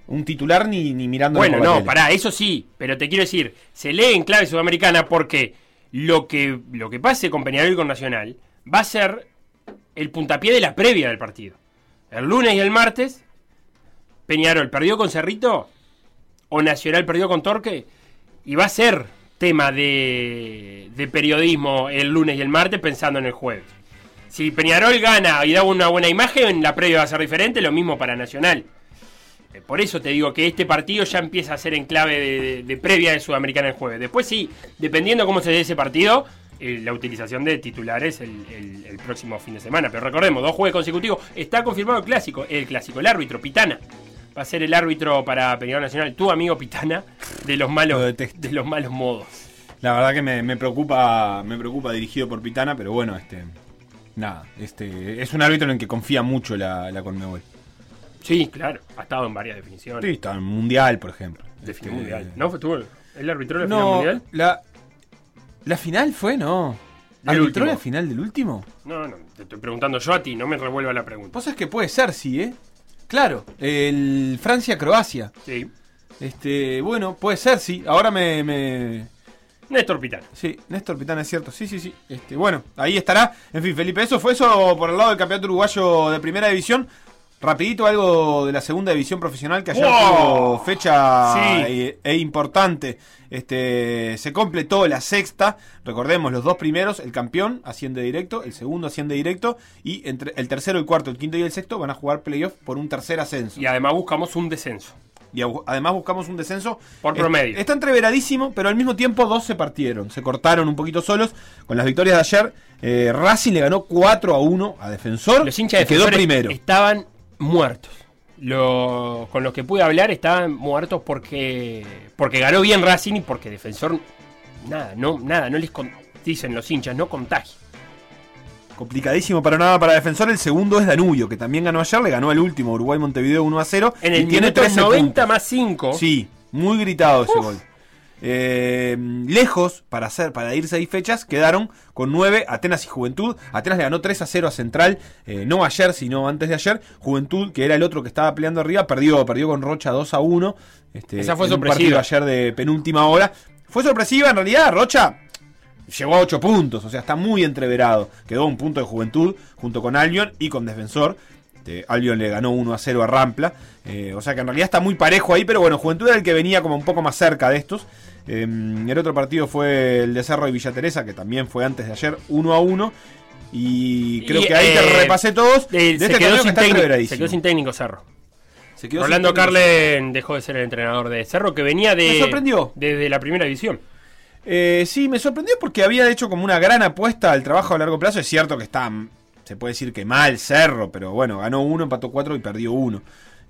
un titular ni, ni mirando Bueno, no, tele. pará, eso sí, pero te quiero decir, se lee en clave sudamericana porque lo que, lo que pase con Peñarol y con Nacional va a ser el puntapié de la previa del partido. El lunes y el martes, Peñarol perdió con Cerrito o Nacional perdió con Torque y va a ser tema de, de periodismo el lunes y el martes pensando en el jueves. Si Peñarol gana y da una buena imagen, la previa va a ser diferente, lo mismo para Nacional. Eh, Por eso te digo que este partido ya empieza a ser en clave de, previa de Sudamericana el jueves. Después sí, dependiendo cómo se dé ese partido, eh, la utilización de titulares el, el- el próximo fin de semana. Pero recordemos, dos jueves consecutivos. Está confirmado el clásico, el clásico, el árbitro, Pitana. Va a ser el árbitro para Peñarol Nacional, tu amigo Pitana, de los Lo malos, detesto. de los malos modos. La verdad que me, me preocupa, me preocupa dirigido por Pitana, pero bueno, este, nada, este, es un árbitro en el que confía mucho la, la Conmebol. Sí, claro, ha estado en varias definiciones. Sí, está en mundial, por ejemplo. Final Este, mundial. ¿No? ¿Fue el árbitro de la final No, mundial? la, la final fue, no. ¿Arbitró la final del último? No, no, te estoy preguntando yo a ti, no me revuelva la pregunta. Vos sabés que puede ser, sí, ¿eh? Claro, el Francia-Croacia. Sí. Este, bueno, puede ser, sí. Ahora me, me- Néstor Pitana. Sí, Néstor Pitana es cierto. Sí, sí, sí. Este, bueno, ahí estará. En fin, Felipe, eso fue eso por el lado del campeonato uruguayo de primera división. Rapidito algo de la segunda división profesional que ayer ¡Wow! tuvo fecha Sí. e, e importante. Este, se completó la sexta. Recordemos, los dos primeros, el campeón asciende directo, el segundo asciende directo y entre el tercero, el cuarto, el quinto y el sexto van a jugar playoff por un tercer ascenso. Y además buscamos un descenso. Y además buscamos un descenso. Por promedio. Está entreveradísimo, pero al mismo tiempo dos se partieron. Se cortaron un poquito solos. Con las victorias de ayer, eh, Racing le ganó 4 a 1 a Defensor. Los hinchas de quedó primero. estaban muertos. Lo- con los que pude hablar estaban muertos porque porque ganó bien Racing y porque Defensor nada, no nada, no les con- dicen los hinchas, no contagia. Complicadísimo para nada para Defensor. El segundo es Danubio, que también ganó ayer. Le ganó al último Uruguay Montevideo 1 a 0. En y el tiene minuto 13 90 puntos. más 5. Sí, muy gritado ese gol. Eh, lejos, para hacer, para ir seis fechas, quedaron con 9 Atenas y Juventud. Atenas le ganó 3 a 0 a Central, eh, no ayer, sino antes de ayer. Juventud, que era el otro que estaba peleando arriba, perdió, perdió con Rocha 2 a 1. Este, Esa fue sorpresiva. partido ayer de penúltima hora. Fue sorpresiva, en realidad, Rocha llegó a 8 puntos, o sea, está muy entreverado. Quedó un punto de Juventud junto con Albion y con Defensor. Este, Albion le ganó 1 a 0 a Rampla. eh, o sea que en realidad está muy parejo ahí, pero bueno, Juventud era el que venía como un poco más cerca de estos. Eh, el otro partido fue el de Cerro y Villa Teresa, que también fue antes de ayer, 1 a 1. Y creo Y, que ahí te eh, repasé todos. Eh, de se, este quedó que sin está técnico, entreveradísimo. se quedó sin técnico Cerro. Se quedó sin Rolando técnico. Carlen dejó de ser el entrenador de Cerro, que venía de. Me sorprendió. Desde la primera división. Eh, sí, me sorprendió porque había hecho como una gran apuesta al trabajo a largo plazo. Es cierto que está, se puede decir que mal Cerro, pero bueno, ganó uno, empató cuatro y perdió uno.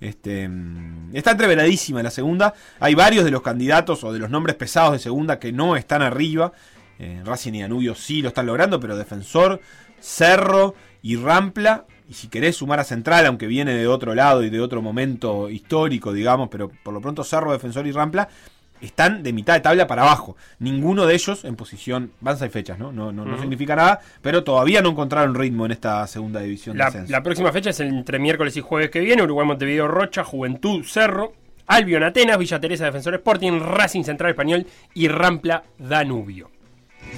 Este, mm, está entreveradísima la segunda. Hay varios de los candidatos o de los nombres pesados de segunda que no están arriba. Eh, Racing y Danubio sí lo están logrando, pero Defensor, Cerro y Rampla. Y si querés sumar a Central, aunque viene de otro lado y de otro momento histórico, digamos, pero por lo pronto Cerro, Defensor y Rampla están de mitad de tabla para abajo. Ninguno de ellos en posición. Van seis fechas, ¿no? No, no, significa nada, pero todavía no encontraron ritmo en esta segunda división de La, ascenso. la próxima fecha es entre miércoles y jueves que viene. Uruguay Montevideo Rocha, Juventud Cerro. Albion Atenas, Villa Teresa Defensor Sporting, Racing Central Español y Rampla Danubio.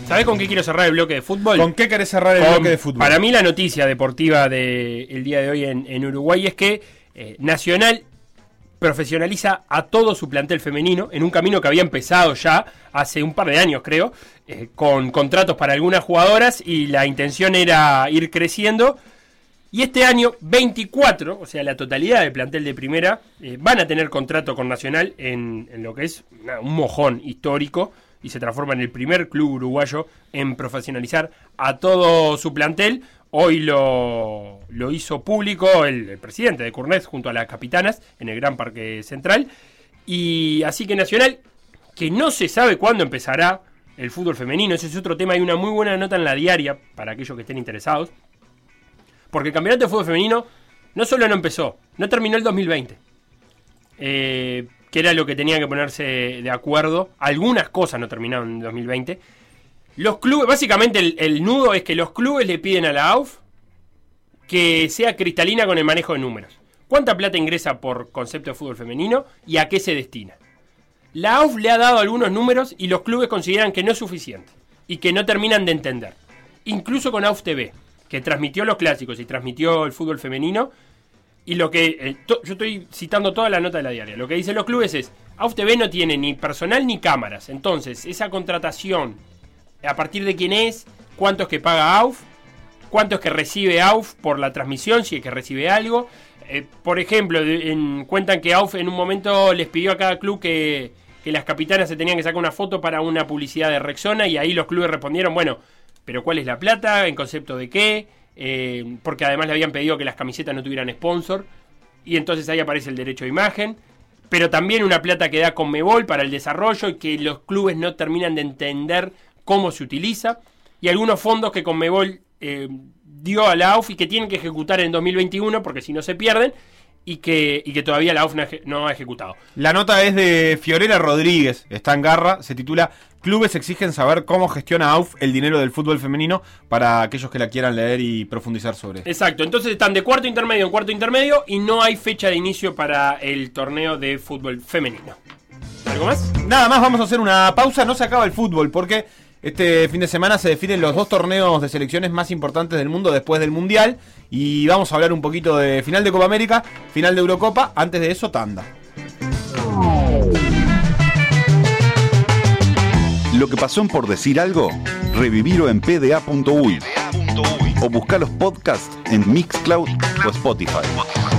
¿Sabés con qué quiero cerrar el bloque de fútbol? ¿Con qué querés cerrar el Con- bloque de fútbol? Para mí la noticia deportiva del día de hoy en, en Uruguay es que eh, Nacional profesionaliza a todo su plantel femenino en un camino que había empezado ya hace un par de años creo, eh, con contratos para algunas jugadoras y la intención era ir creciendo. Y este año 24, o sea, la totalidad del plantel de primera, eh, van a tener contrato con Nacional en, lo que es un mojón histórico y se transforma en el primer club uruguayo en profesionalizar a todo su plantel. Hoy lo, lo hizo público el, presidente de Curnet junto a las capitanas en el Gran Parque Central. Y así que Nacional, que no se sabe cuándo empezará el fútbol femenino, ese es otro tema, hay una muy buena nota en la diaria para aquellos que estén interesados. Porque el campeonato de fútbol femenino no solo no empezó, no terminó el 2020. Eh, que era lo que tenían que ponerse de acuerdo. Algunas cosas no terminaron en 2020. Los clubes, básicamente el, nudo es que los clubes le piden a la AUF que sea cristalina con el manejo de números. ¿Cuánta plata ingresa por concepto de fútbol femenino y a qué se destina? La AUF le ha dado algunos números y los clubes consideran que no es suficiente y que no terminan de entender. Incluso con AUF TV, que transmitió los clásicos y transmitió el fútbol femenino. Y lo que. eh, yo estoy citando toda la nota de la diaria. Lo que dicen los clubes es: AUF TV no tiene ni personal ni cámaras. Entonces, esa contratación, a partir de quién es, cuánto es que paga AUF, cuánto es que recibe AUF por la transmisión, si es que recibe algo. Eh, por ejemplo, en- cuentan que AUF en un momento les pidió a cada club que, que las capitanas se tenían que sacar una foto para una publicidad de Rexona y ahí los clubes respondieron, bueno, pero ¿cuál es la plata? ¿En concepto de qué? Eh, porque además le habían pedido que las camisetas no tuvieran sponsor y entonces ahí aparece el derecho de imagen. Pero también una plata que da Conmebol para el desarrollo y que los clubes no terminan de entender cómo se utiliza. Y algunos fondos que Conmebol eh, dio a la AUF y que tienen que ejecutar en 2021 porque si no se pierden y que, y que todavía la AUF no ha ejecutado. La nota es de Fiorella Rodríguez, está en Garra, se titula Clubes exigen saber cómo gestiona AUF el dinero del fútbol femenino para aquellos que la quieran leer y profundizar sobre. Exacto, entonces están de cuarto intermedio en cuarto intermedio y no hay fecha de inicio para el torneo de fútbol femenino. ¿Algo más? Nada más, vamos a hacer una pausa, no se acaba el fútbol porque este fin de semana se definen los dos torneos de selecciones más importantes del mundo después del Mundial y vamos a hablar un poquito de final de Copa América, final de Eurocopa, antes de eso tanda. Lo que pasó en por decir algo, revivirlo en pda.uy o buscar los podcasts en Mixcloud o Spotify.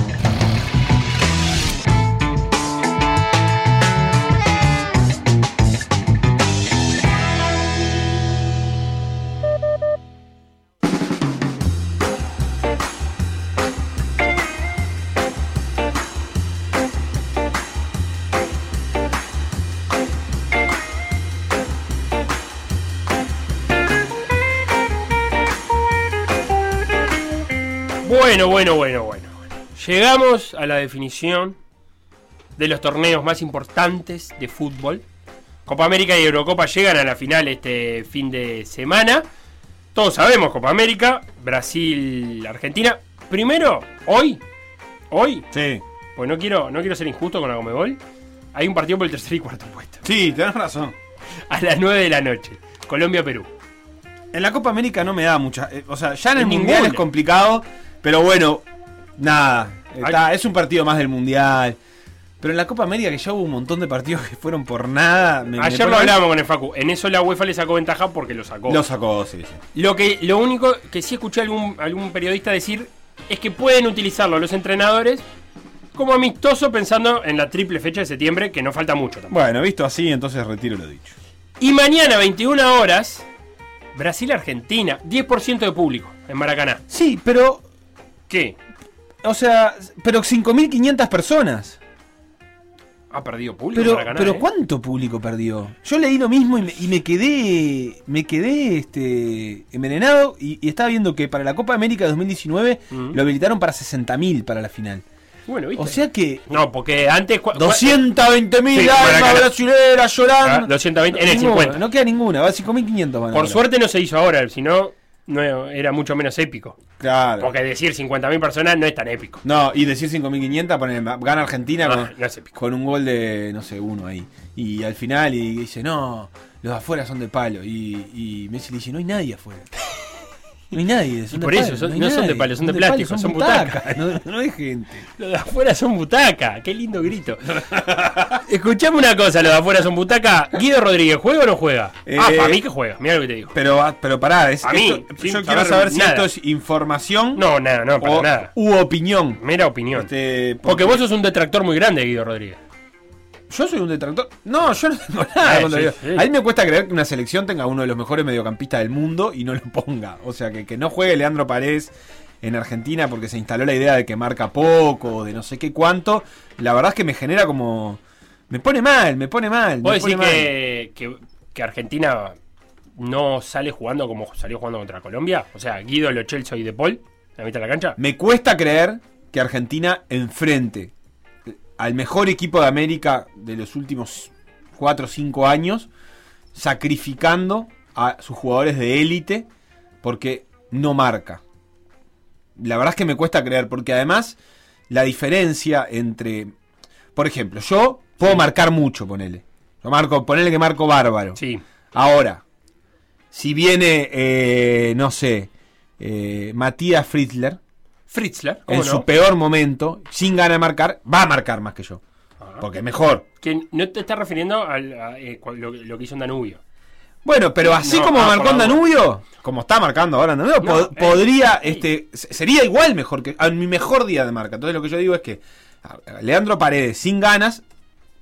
Bueno, bueno, bueno, bueno. Llegamos a la definición de los torneos más importantes de fútbol. Copa América y Eurocopa llegan a la final este fin de semana. Todos sabemos Copa América, Brasil, Argentina. Primero, hoy, hoy, Sí, pues no quiero, no quiero ser injusto con la Comebol. Hay un partido por el tercer y cuarto puesto. sí, tenés razón. (laughs) A las 9 de la noche. Colombia-Perú. En la Copa América no me da mucha. eh, o sea, ya en el Mundial es complicado, pero bueno, nada. está- es un partido más del Mundial. Pero en la Copa América, que ya hubo un montón de partidos que fueron por nada. me- Ayer lo hablábamos con el Facu. En eso la UEFA le sacó ventaja porque lo sacó. Lo sacó, sí, sí. Lo que lo único que sí escuché algún algún periodista decir es que pueden utilizarlo los entrenadores como amistoso pensando en la triple fecha de septiembre, que no falta mucho tampoco. Bueno, visto así, entonces retiro lo dicho. Y mañana, 21 horas, Brasil-Argentina, 10% de público en Maracaná. Sí, pero. ¿Qué? O sea, pero 5.500 personas. Ha perdido público Pero, Maracaná. pero ¿eh? ¿cuánto público perdió? Yo leí lo mismo y me, y me quedé. Me quedé este, envenenado. Y, y estaba viendo que para la Copa América 2019 Mm. lo habilitaron para 60.000 para la final. Bueno, ¿viste? O sea que. no, porque antes... cua- 220 mil Sí, almas brasileras Ah, llorando. 220 en el Ninguna, 50. No queda ninguna, va 5.500 van Por ahora. suerte no se hizo ahora, si no no era mucho menos épico. Claro. Porque decir 50.000 personas no es tan épico. No, y decir 5.500, poner, gana Argentina No, con, no es épico. con un gol de, no sé, uno ahí. Y al final y dice, no, los afuera son de palo. Y, y Messi le dice, no hay nadie afuera. No hay nadie, son Y por de eso, palo, son- hay no son de palo, son de plástico, son butacas. No, no hay gente. Los de afuera son butaca. Qué lindo grito. Escuchame una cosa, los de afuera son butaca. Guido Rodríguez, ¿juega o no juega? ah, Eh, para mí que juega. Mira lo que te digo. Pero, ah, pero pará, es, A mí, esto- yo quiero saber si nada. esto es información No, nada, no, para o nada. u opinión. Mera opinión. Este, Porque vos sos un detractor muy grande de Guido Rodríguez. Yo soy un detractor. No, yo no tengo (laughs) nada Eh, contra sí, Guido. sí. A mí me cuesta creer que una selección tenga uno de los mejores mediocampistas del mundo y no lo ponga. O sea, que, que no juegue Leandro Paredes en Argentina porque se instaló la idea de que marca poco, de no sé qué cuánto. La verdad es que me genera como. Me pone mal, me pone mal. ¿Vos decís que, que, que Argentina no sale jugando como salió jugando contra Colombia? O sea, Guido, Lo Celso y De Paul, la mitad de la cancha. Me cuesta creer que Argentina enfrente al mejor equipo de América de los últimos 4 o 5 años, sacrificando a sus jugadores de élite porque no marca. La verdad es que me cuesta creer, porque además la diferencia entre. Por ejemplo, yo puedo marcar mucho, ponele. Yo marco, ponele que marco bárbaro. Sí. Ahora, si viene, eh, no sé, eh, Matías Fritzler, Fritzler, ¿cómo en no? su peor momento, sin ganas de marcar, va a marcar más que yo. Porque es mejor. Que no te estás refiriendo a, eh, lo, lo que hizo en Danubio. Bueno, pero así No, como ah, marcó en. Danubio, como está marcando ahora en Danubio, No, eh, podría, este, se- sería igual mejor que a mi mejor día de marca. Entonces lo que yo digo es que Leandro Paredes sin ganas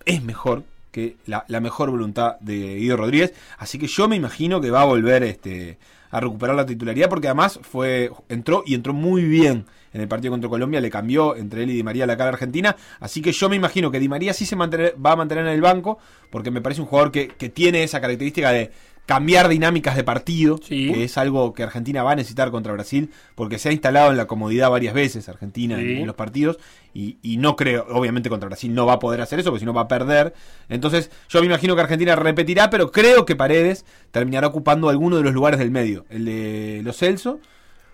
es mejor que la, la mejor voluntad de Guido Rodríguez. Así que yo me imagino que va a volver este, a recuperar la titularidad porque además fue entró y entró muy bien en el partido contra Colombia, le cambió entre él y Di María la cara argentina. Así que yo me imagino que Di María sí se va a mantener en el banco porque me parece un jugador que, que tiene esa característica de cambiar dinámicas de partido, Sí. que es algo que Argentina va a necesitar contra Brasil, porque se ha instalado en la comodidad varias veces Argentina en- Sí. en los partidos, y, y no creo, obviamente contra Brasil no va a poder hacer eso, porque si no va a perder. Entonces, yo me imagino que Argentina repetirá, pero creo que Paredes terminará ocupando alguno de los lugares del medio, el de Los Celso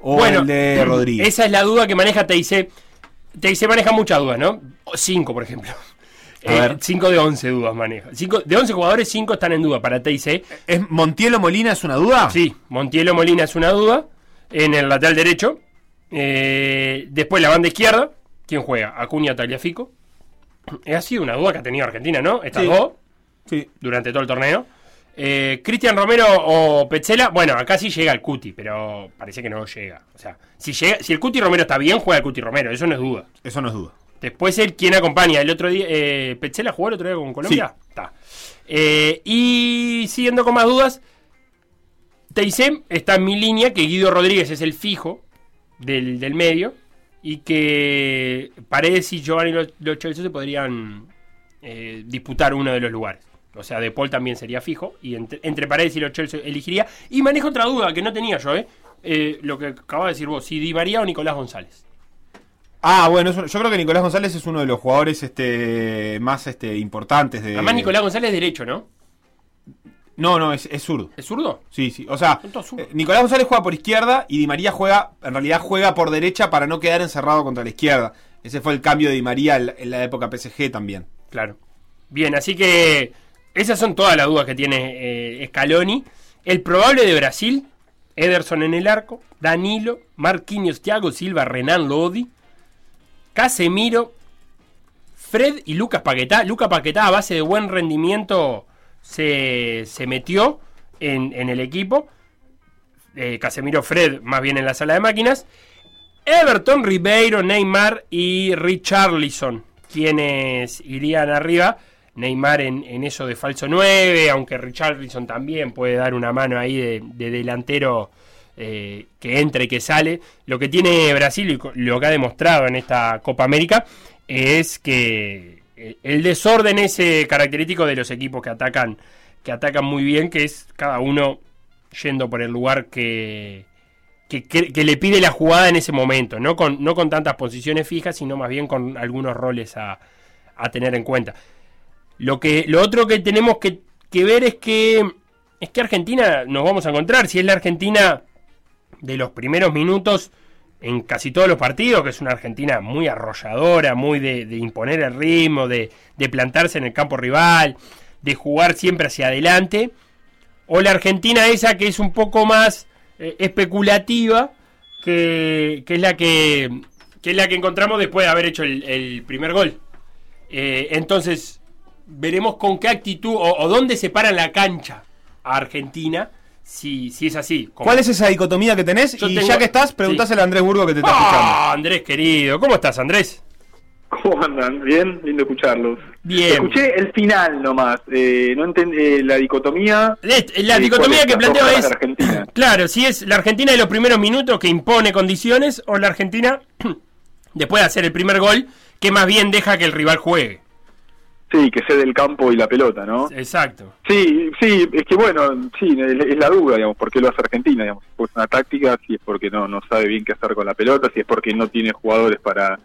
o el de (clears throat) Rodríguez. Esa es la duda que maneja TIC. TIC maneja muchas dudas, ¿no? Cinco, por ejemplo. Ver. 5 de 11 dudas maneja. Cinco, de 11 jugadores, 5 están en duda para TIC. ¿Es Montielo Molina es una duda? Sí, Montielo Molina es una duda. En el lateral derecho. Eh, después la banda izquierda. ¿Quién juega? Acuña Tagliafico. Eh, Ha sido una duda que ha tenido Argentina, ¿no? Estas Sí. dos Sí. durante todo el torneo. Eh, Cristian Romero o Petzela, bueno, acá sí llega el Cuti, pero parece que no llega. O sea, si, llega, si el Cuti Romero está bien, juega el Cuti Romero, eso no es duda. Eso no es duda. Después él, ¿quién acompaña? El otro día, eh, ¿Petzela jugó el otro día con Colombia? Está. Eh, y siguiendo con más dudas, Teisem está en mi línea, que Guido Rodríguez es el fijo del, del medio, y que Paredes y Giovanni Lo, Lo Celso se podrían eh, disputar uno de los lugares. O sea, De Paul también sería fijo, y entre, entre Paredes y Lo Celso elegiría. Y manejo otra duda que no tenía yo, ¿eh? Eh, lo que acabas de decir vos, si Di María o Nicolás González. Ah, bueno, yo creo que Nicolás González es uno de los jugadores este, más este, importantes de. Además, Nicolás González es derecho, ¿no? No, no, es, es zurdo. ¿Es zurdo? Sí, sí. O sea, eh, Nicolás González juega por izquierda y Di María juega, en realidad juega por derecha para no quedar encerrado contra la izquierda. Ese fue el cambio de Di María en la, en la época PSG también. Claro. Bien, así que esas son todas las dudas que tiene eh, Scaloni. El probable de Brasil, Ederson en el arco, Danilo, Marquinhos, Thiago Silva, Renan Lodi, Casemiro, Fred y Lucas Paquetá. Lucas Paquetá a base de buen rendimiento se, se metió en, en el equipo. Eh, Casemiro Fred más bien en la sala de máquinas. Everton, Ribeiro, Neymar y Richarlison, quienes irían arriba. Neymar en, en eso de falso 9, aunque Richarlison también puede dar una mano ahí de, de delantero eh, que entra y que sale. Lo que tiene Brasil y lo que ha demostrado en esta Copa América es que eh, el desorden es eh, característico de los equipos que atacan, que atacan muy bien, que es cada uno yendo por el lugar que, que, que- que le pide la jugada en ese momento, no con, no con tantas posiciones fijas, sino más bien con algunos roles a, a tener en cuenta. Lo, que, lo otro que tenemos que, que ver es que, es que Argentina nos vamos a encontrar, si es la Argentina de los primeros minutos en casi todos los partidos, que es una Argentina muy arrolladora, muy de, de imponer el ritmo, de, de plantarse en el campo rival, de jugar siempre hacia adelante, o la Argentina esa que es un poco más eh, especulativa, que, que es la que, que es la que encontramos después de haber hecho el, primer gol. Eh, entonces, veremos con qué actitud o, o dónde se para la cancha a Argentina, si, si es así. ¿Cuál es esa dicotomía que tenés? Yo y tengo- ya que estás, preguntáselo a Andrés Burgo que te está escuchando. Ah, Andrés querido, ¿cómo estás Andrés? ¿Cómo andan? Bien, lindo escucharlos. Bien. Escuché el final nomás, eh, no entendí la dicotomía. La eh, dicotomía ¿cuál que planteo es, Argentina. (clears throat) claro, si es la Argentina de los primeros minutos que impone condiciones o la Argentina (clears throat) después de hacer el primer gol que más bien deja que el rival juegue. Sí, que cede el campo y la pelota, ¿no? Exacto. Sí, sí, es que bueno, sí, es, la duda, digamos, por qué lo hace Argentina, digamos, si es una táctica, si es porque no, no sabe bien qué hacer con la pelota, si es porque no tiene jugadores para,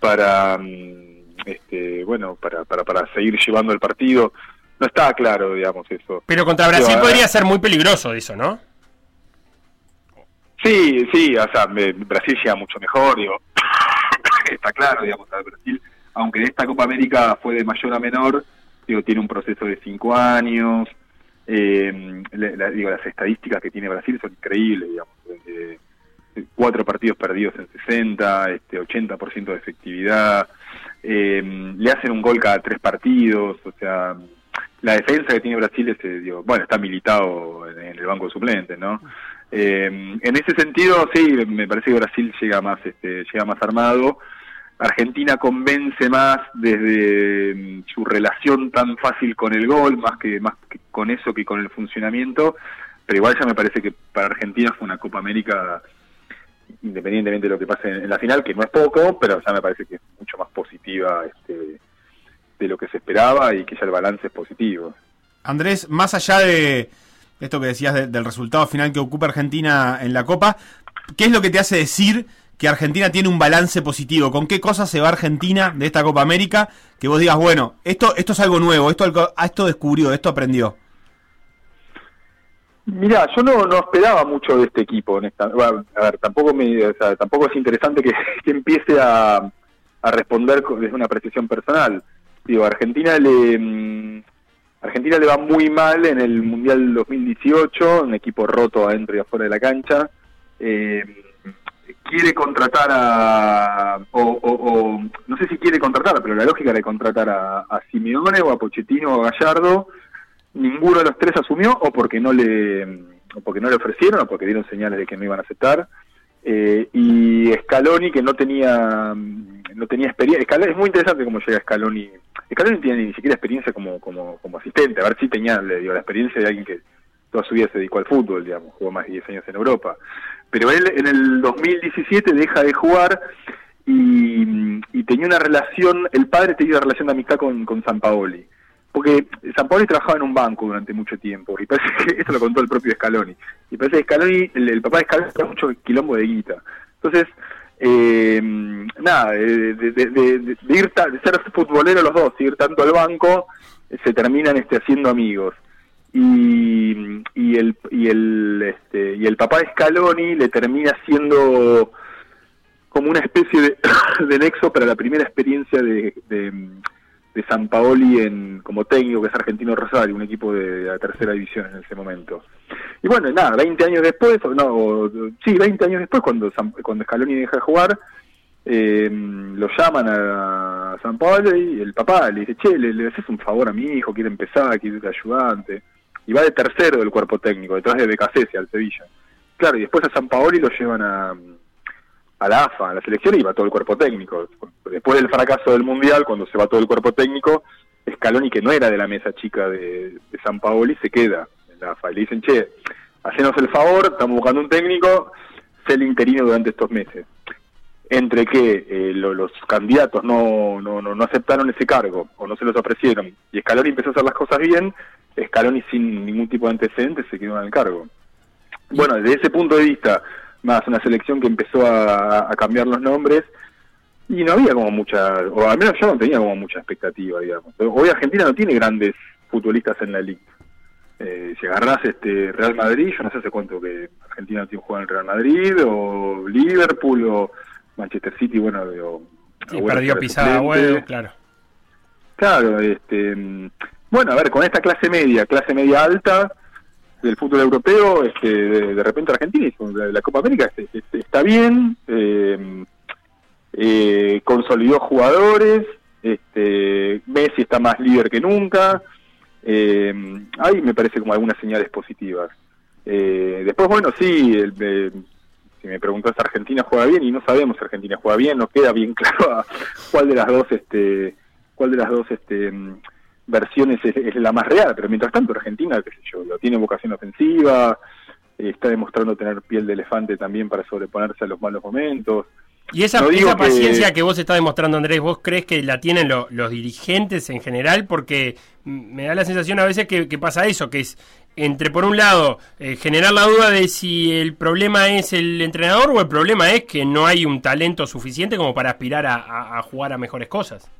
para, mm, este, bueno, para, para, para seguir llevando el partido, no está claro, digamos, eso. Pero contra Brasil podría ser muy peligroso eso, ¿no? Sí, sí, o sea, Brasil llega mucho mejor, digo, (coughs) está claro, digamos, a Brasil, aunque esta Copa América fue de mayor a menor, digo, tiene un proceso de cinco años, eh, la- digo, las estadísticas que tiene Brasil son increíbles, digamos, eh, cuatro partidos perdidos en 60, este, 80% de efectividad, eh, le hacen un gol cada tres partidos, o sea, la defensa que tiene Brasil es, eh, digo, bueno, está militado en, en el banco de suplentes, ¿no? Eh, en ese sentido, sí, me parece que Brasil llega más, este, llega más armado. Argentina convence más desde mm, su relación tan fácil con el gol, más que más que con eso que con el funcionamiento. Pero igual ya me parece que para Argentina fue una Copa América, independientemente de lo que pase en, la final, que no es poco, pero ya me parece que es mucho más positiva este, de lo que se esperaba y que ya el balance es positivo. Andrés, más allá de esto que decías de- del resultado final que ocupa Argentina en la Copa, ¿qué es lo que te hace decir que Argentina tiene un balance positivo? ¿Con qué cosas se va Argentina de esta Copa América? Que vos digas, bueno, esto, esto es algo nuevo, esto, ah, esto descubrió, esto aprendió. Mira, yo no, no esperaba mucho de este equipo. bueno, a ver, tampoco me, o sea, tampoco es interesante que, (laughs) empiece a, a responder desde una apreciación personal. Digo, Argentina le mm, Argentina le va muy mal en el Mundial 2018, un equipo roto adentro y afuera de la cancha. Eh, quiere contratar a o, no sé si quiere contratar, pero la lógica era contratar a, a Simeone o a Pochettino o a Gallardo ninguno de los tres asumió o porque no le o porque no le ofrecieron o porque dieron señales de que no iban a aceptar. Eh, y Scaloni que no tenía no tenía experiencia es muy interesante cómo llega Scaloni. Scaloni tiene ni siquiera experiencia como como como asistente. A ver si tenía le digo la experiencia de alguien que toda su vida se dedicó al fútbol digamos jugó más de 10 años en Europa pero él en el 2017 deja de jugar y, tenía una relación el padre tenía una relación de amistad con con San Paoli porque San Paoli trabajaba en un banco durante mucho tiempo, y parece que (laughs) eso lo contó el propio Scaloni. Y parece que Scaloni, el, papá de Scaloni, tenía mucho quilombo de guita. Entonces, eh, nada, de, de- de- ser futbolero los dos, ir tanto al banco, se terminan este, haciendo amigos. Y, y el y el este, y el papá de Scaloni le termina siendo como una especie de, (coughs) de nexo para la primera experiencia de, de, de San Paoli en, como técnico, que es Argentino Rosario, un equipo de, la tercera división en ese momento. Y bueno, nada, 20 años después, no, o- sí, 20 años después, cuando, San- cuando Scaloni deja de jugar, eh, lo llaman a San Paoli y el papá le dice, che, le haces un favor a mi hijo, quiere empezar, quiere ser ayudante. Y va de tercero del cuerpo técnico, detrás de Becasese al Sevilla. Claro, y después a San Paoli lo llevan a, a la AFA, a la selección, y va todo el cuerpo técnico. Después del fracaso del Mundial, cuando se va todo el cuerpo técnico, Scaloni, que no era de la mesa chica de, de San Paoli, se queda en la AFA. Y le dicen, che, hacenos el favor, estamos buscando un técnico, sé el interino durante estos meses. Entre que eh, lo- los candidatos no, no, no, no aceptaron ese cargo o no se los ofrecieron y Scaloni empezó a hacer las cosas bien, Scaloni sin ningún tipo de antecedentes se quedó en el cargo. Bueno, desde ese punto de vista, más una selección que empezó a, a cambiar los nombres, y no había como mucha, o al menos yo no tenía como mucha expectativa, digamos. Hoy Argentina no tiene grandes futbolistas en la liga. Eh, si agarrás este Real Madrid, yo no sé hace cuánto que Argentina tiene juega en el Real Madrid, o Liverpool, o Manchester City, bueno, de- o, Sí, perdió pisada, bueno, claro. Claro, este, bueno, a ver, con esta clase media, clase media alta del fútbol europeo, este, de, de repente Argentina hizo la, la Copa América este, este, está bien, eh, eh, consolidó jugadores, este, Messi está más líder que nunca, eh, ahí me parece como algunas señales positivas. Eh, después, bueno, sí, el, eh, si me preguntas, Argentina juega bien y no sabemos si Argentina juega bien, no queda bien (laughs) claro a cuál de las dos, este, cuál de las dos, este, mm, versiones es, es la más real. Pero mientras tanto, Argentina, qué sé yo, lo tiene vocación ofensiva, está demostrando tener piel de elefante también para sobreponerse a los malos momentos. Y esa, No esa paciencia que... vos estás demostrando, Andrés, ¿vos crees que la tienen lo- los dirigentes en general? Porque me da la sensación a veces que, que pasa eso, que es entre, por un lado, eh, generar la duda de si el problema es el entrenador o el problema es que no hay un talento suficiente como para aspirar a, jugar a mejores cosas.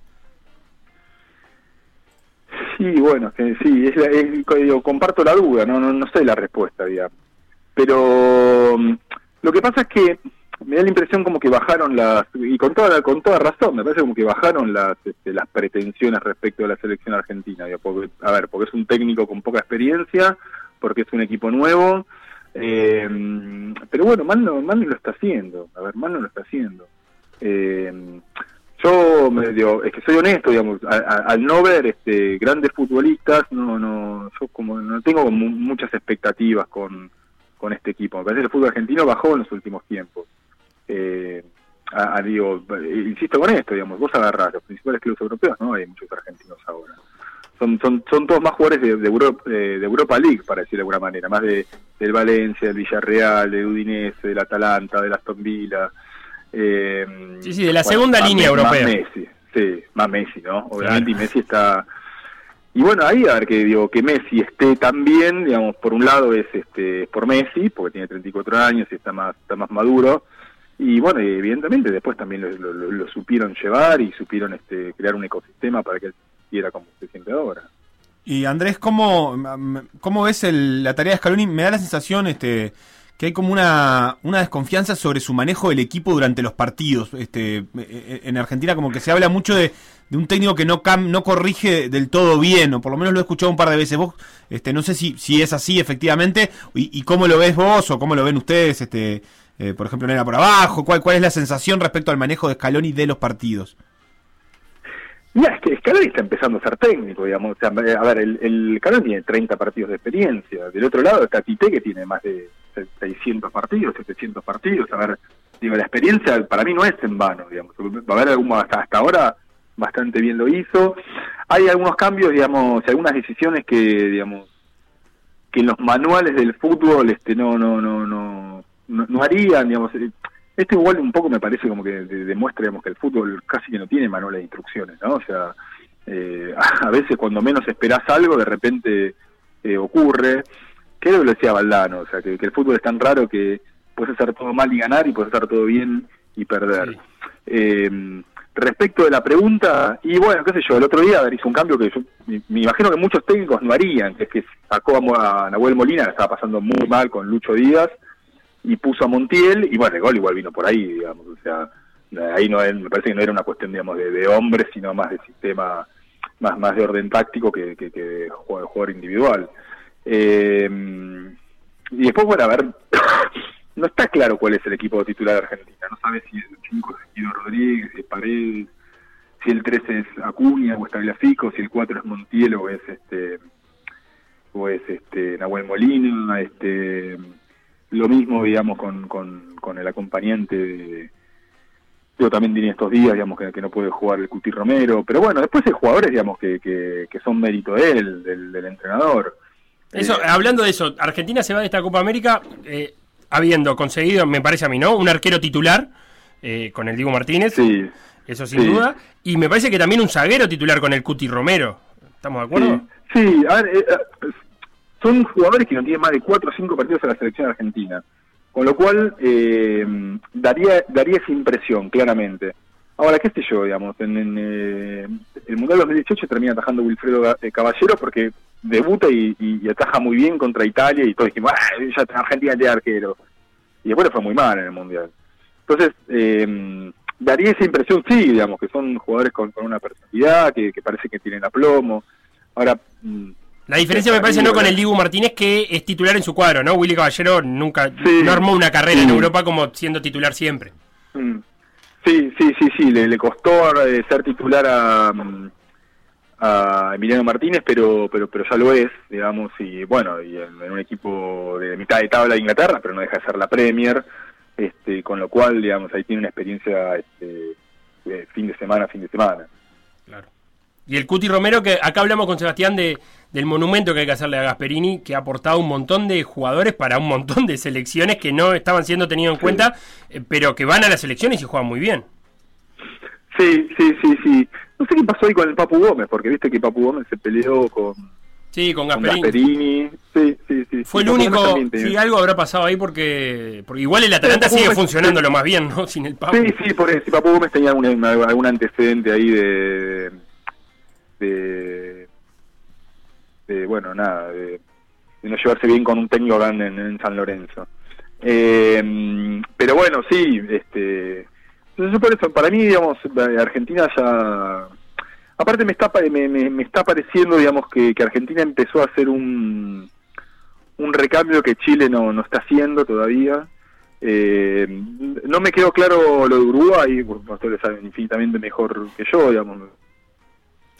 Sí, bueno, que sí, es es- comparto la duda, no, no, no sé la respuesta, digamos. Pero mm, lo que pasa es que me da la impresión como que bajaron las, y con toda, con toda razón, me parece como que bajaron las, este, las pretensiones respecto de la selección argentina. porque, a ver, porque es un técnico con poca experiencia, porque es un equipo nuevo, eh, pero bueno, mal no, mal no lo está haciendo, a ver, mal no lo está haciendo. Eh, yo me digo, es que soy honesto, digamos, a- a- al no ver este grandes futbolistas, no, no, yo como no tengo mu- muchas expectativas con, con este equipo. Me parece que el fútbol argentino bajó en los últimos tiempos. Eh, a- a- digo, insisto con esto, digamos, vos agarrás los principales clubes europeos, no hay muchos argentinos ahora. Son, son, son todos más jugadores de, de, Europa, eh, de Europa League, para decir de alguna manera, más de del Valencia, del Villarreal, del Udinese, del Atalanta, del Aston Villa. Eh, Sí, sí, de la segunda más línea más europea. Messi, sí, más Messi, ¿no? Obviamente, y Messi está. Y bueno, ahí a ver que digo que Messi esté tan bien, digamos, por un lado es este es por Messi, porque tiene 34 años y está más está más maduro. Y bueno, evidentemente después también lo, supieron llevar y supieron este crear un ecosistema para que él quiera como se siente ahora. Y Andrés, ¿cómo, cómo ves el- la tarea de Scaloni? Me da la sensación este, que hay como una, una desconfianza sobre su manejo del equipo durante los partidos. Este, eh, en Argentina como que se habla mucho de, de un técnico que no cam- no corrige del todo bien, o por lo menos lo he escuchado un par de veces. Vos, este, no sé si, si es así efectivamente, y, y cómo lo ves vos, o cómo lo ven ustedes, este, eh, por ejemplo, en era por abajo, cuál, cuál es la sensación respecto al manejo de Scaloni de los partidos. Mira, es que Scaloni está empezando a ser técnico, digamos. O sea, a ver, el, Scaloni tiene 30 partidos de experiencia. Del otro lado está Tite, que tiene más de 600 partidos, 700 partidos. A ver, digo, la experiencia para mí no es en vano, digamos. Va a haber algún, hasta, hasta ahora bastante bien lo hizo. Hay algunos cambios, digamos, algunas decisiones que, digamos, que en los manuales del fútbol este no no no no no, no harían, digamos. eh, Esto igual un poco me parece como que de- demuestra digamos, que el fútbol casi que no tiene manuales de instrucciones, ¿no? O sea, eh, (laughs) a veces cuando menos esperás algo, de repente eh, ocurre. Creo que lo decía Valdano, o sea, que, que el fútbol es tan raro que puedes hacer todo mal y ganar y puedes hacer todo bien y perder. Eh, respecto de la pregunta, y bueno, qué sé yo, el otro día hizo un cambio que yo me, me imagino que muchos técnicos no harían, que es que sacó a, a Nahuel Molina, que estaba pasando muy mal con Lucho Díaz, y puso a Montiel, y bueno, el gol igual vino por ahí, digamos, o sea, ahí no es- me parece que no era una cuestión, digamos, de, de hombres, sino más de sistema, más, más de orden táctico que, que, que de jugador, individual. Eh, y después, bueno, a ver, (coughs) no está claro cuál es el equipo titular de Argentina. No sabe si el 5 es Guido Rodríguez, si es Paredes, si el 3 es Acuña o Estagliafico, si el 4 es Montiel o es este o es este Nahuel Molina, este lo mismo digamos con, con, con el acompañante de yo también tenía estos días, digamos, que, que no puede jugar el Cuti Romero, pero bueno, después hay jugadores, digamos, que, que, que son mérito de él, del, del entrenador. Eso, Eh, hablando de eso, Argentina se va de esta Copa América eh, habiendo conseguido, me parece a mí, ¿no? Un arquero titular eh, con el Diego Martínez. Sí. Eso sin Sí. duda. Y me parece que también un zaguero titular con el Cuti Romero. ¿Estamos de acuerdo? Sí, sí, a ver, eh, eh, son jugadores que no tienen más de 4 o 5 partidos en la selección argentina. Con lo cual, eh, daría, daría esa impresión, claramente. Ahora, qué sé yo, digamos, en, eh, el Mundial 2018 termina atajando Wilfredo eh, Caballero porque debuta y, ataja muy bien contra Italia y todos dijimos, ah, ya Argentina tiene arquero. Y después le fue muy mal en el Mundial. Entonces, eh, daría esa impresión, sí, digamos, que son jugadores con, con una personalidad, que, que parece que tienen aplomo. Ahora, mm, La diferencia me parece no con el Dibu Martínez que es titular en su cuadro, ¿no? Willy Caballero nunca Sí. no armó una carrera en. Europa como siendo titular siempre. Mm. Sí, sí, sí, sí, le, le costó eh, ser titular a, mm, a Emiliano Martínez, pero, pero, pero ya lo es, digamos, y bueno, y en, en un equipo de mitad de tabla de Inglaterra, pero no deja de ser la Premier, este, con lo cual, digamos, ahí tiene una experiencia este, de fin de semana, a fin de semana. Y el Cuti Romero, que acá hablamos con Sebastián de, del monumento que hay que hacerle a Gasperini, que ha aportado un montón de jugadores para un montón de selecciones que no estaban siendo tenidos en cuenta, eh, pero que van a las selecciones y juegan muy bien. Sí, sí, sí, sí. No sé qué pasó ahí con el Papu Gómez, porque viste que Papu Gómez se peleó con, Sí, con con Gasperini. Sí, sí, sí. Fue el único, sí, algo habrá pasado ahí porque, porque igual el Atalanta sigue funcionando lo más bien, ¿no? (laughs) Sin el Papu. Sí, sí, por eso. Si Papu Gómez tenía algún, algún antecedente ahí de, de, bueno, nada, de, no llevarse bien con un técnico acá en, San Lorenzo. Eh, pero bueno, sí, este, yo por eso, para mí, digamos, Argentina ya, aparte me está, me, me está pareciendo, digamos, que, que Argentina empezó a hacer un, un recambio que Chile no, no está haciendo todavía. Eh, no me quedó claro lo de Uruguay, porque ustedes saben infinitamente mejor que yo, digamos.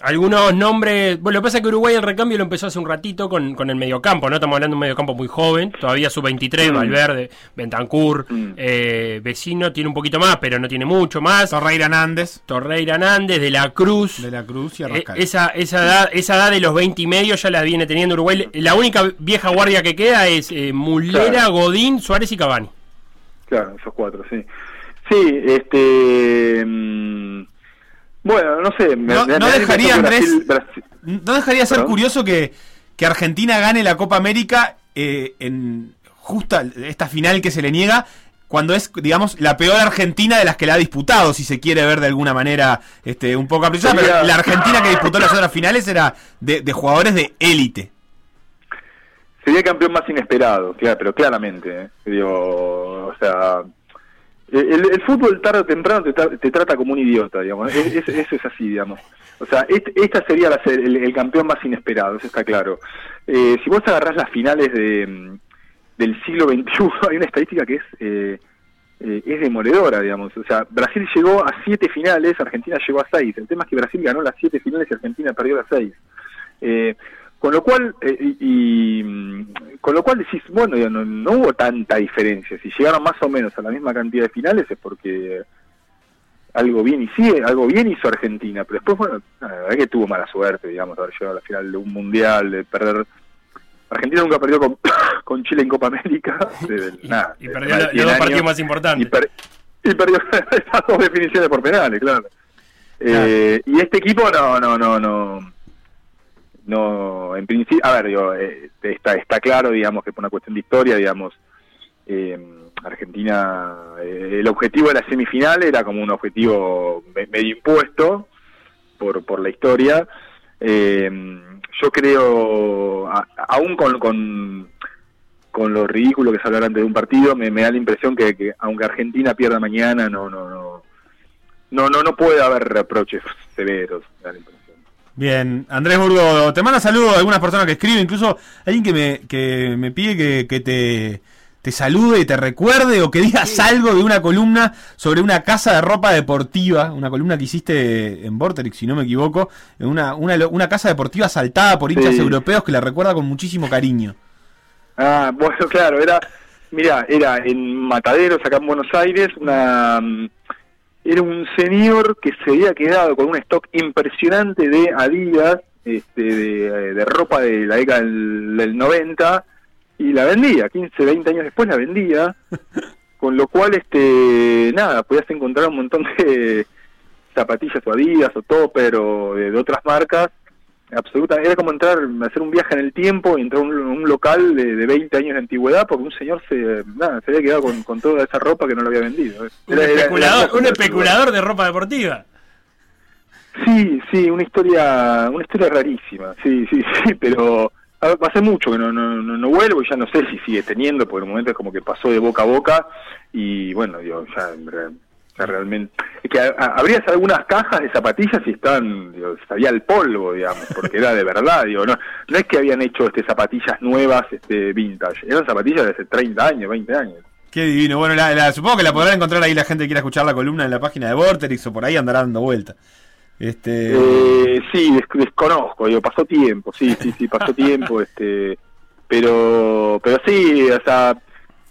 Algunos nombres. Bueno, lo que pasa es que Uruguay el recambio lo empezó hace un ratito con, con el mediocampo, ¿no? Estamos hablando de un mediocampo muy joven, todavía sub-23, Mm. Valverde, Bentancur, eh, Vecino tiene un poquito más, pero no tiene mucho más. Torreira Nández. Torreira Nández, de la Cruz. De la Cruz y Eh, Arrascal. esa, esa, edad, esa edad de los 20 y medio ya la viene teniendo Uruguay. La única vieja guardia que queda es eh, Mulera, Claro. Godín, Suárez y Cavani. Claro, esos cuatro, sí. Sí, este. mm, bueno, no sé. me- No, me- no dejaría, Andrés, Brasil- ¿No dejaría ser ¿Perdón? curioso que, que Argentina gane la Copa América eh, en justa esta final que se le niega cuando es, digamos, la peor Argentina de las que la ha disputado, si se quiere ver de alguna manera este, un poco apreciada, pero Sería- la Argentina que disputó las otras finales era de, de jugadores de élite. Sería el campeón más inesperado, claro, pero claramente. ¿eh? Digo, o sea, el, el fútbol tarde o temprano te, tra- te trata como un idiota, digamos. Es- es- (laughs) eso es así, digamos. O sea, este- esta sería la el, el campeón más inesperado, eso está claro. Eh, si vos agarrás las finales de, mm, del siglo XXI, (laughs) hay una estadística que es eh, eh, es demoledora, digamos. O sea, Brasil llegó a siete finales, Argentina llegó a seis. El tema es que Brasil ganó las siete finales y Argentina perdió las seis. Con lo cual, eh, y, y, mm, con lo cual decís, bueno, digo, no, no hubo tanta diferencia. Si llegaron más o menos a la misma cantidad de finales es porque algo bien hizo, algo bien hizo Argentina, pero después, bueno, la verdad es que tuvo mala suerte, digamos, de haber llegado a la final de un mundial, de perder. Argentina nunca perdió con, (coughs) con Chile en Copa América. (laughs) el- nada, Y perdió hace la- 100 los dos partidos más importantes. Y, per- y perdió (laughs) esas dos definiciones por penales, claro. Eh, y este equipo no, no, no, no. No, en principio, a ver, digo, eh, está, está claro, digamos, que por una cuestión de historia, digamos, eh, Argentina, eh, el objetivo de la semifinal era como un objetivo me- medio impuesto por, por la historia. Eh, yo creo, a- aún con, con, con lo ridículo que es hablar antes de un partido, me, da la impresión que, que aunque Argentina pierda mañana, no, no, no, no, no, no puede haber reproches severos. Bien, Andrés Burgo, te manda saludos a algunas personas que escriben, incluso alguien que me, que me pide que, que te, te salude y te recuerde o que digas algo de una columna sobre una casa de ropa deportiva, una columna que hiciste en Vorterix, si no me equivoco, en una, una, una casa deportiva asaltada por hinchas Sí. europeos que la recuerda con muchísimo cariño. Ah, (laughs) bueno, claro, era, mira, era en Mataderos, acá en Buenos Aires, una, era un señor que se había quedado con un stock impresionante de Adidas, este, de, de ropa de la década del, del 90, y la vendía, 15, 20 años después la vendía, (laughs) con lo cual, este, nada, podías encontrar un montón de zapatillas o Adidas o Topper o de, de otras marcas, absoluta era como entrar hacer un viaje en el tiempo y entrar a un, un local de, de 20 años de antigüedad porque un señor se nada, se había quedado con, con toda esa ropa que no lo había vendido Un Era- especulador, era- un especulador de ropa deportiva. Sí, sí, una historia, una historia rarísima, sí, sí, (laughs) sí, pero hace mucho que no, no, no, no vuelvo y ya no sé si sigue teniendo, porque en un momento es como que pasó de boca a boca y bueno, digo, ya, ya realmente... Es que a- a- abrías algunas cajas de zapatillas y estaban, digo, salía el polvo, digamos, porque era de verdad, digo, no, no es que habían hecho este zapatillas nuevas, este vintage, eran zapatillas de hace 30 años, 20 años. Qué divino. Bueno, la, la- supongo que la podrán encontrar ahí la gente que quiera escuchar la columna en la página de Vorterix o por ahí andará dando vuelta. Este. Eh, sí, des- desconozco, digo, pasó tiempo, sí, sí, sí, pasó (laughs) tiempo, este, pero, pero sí, o sea,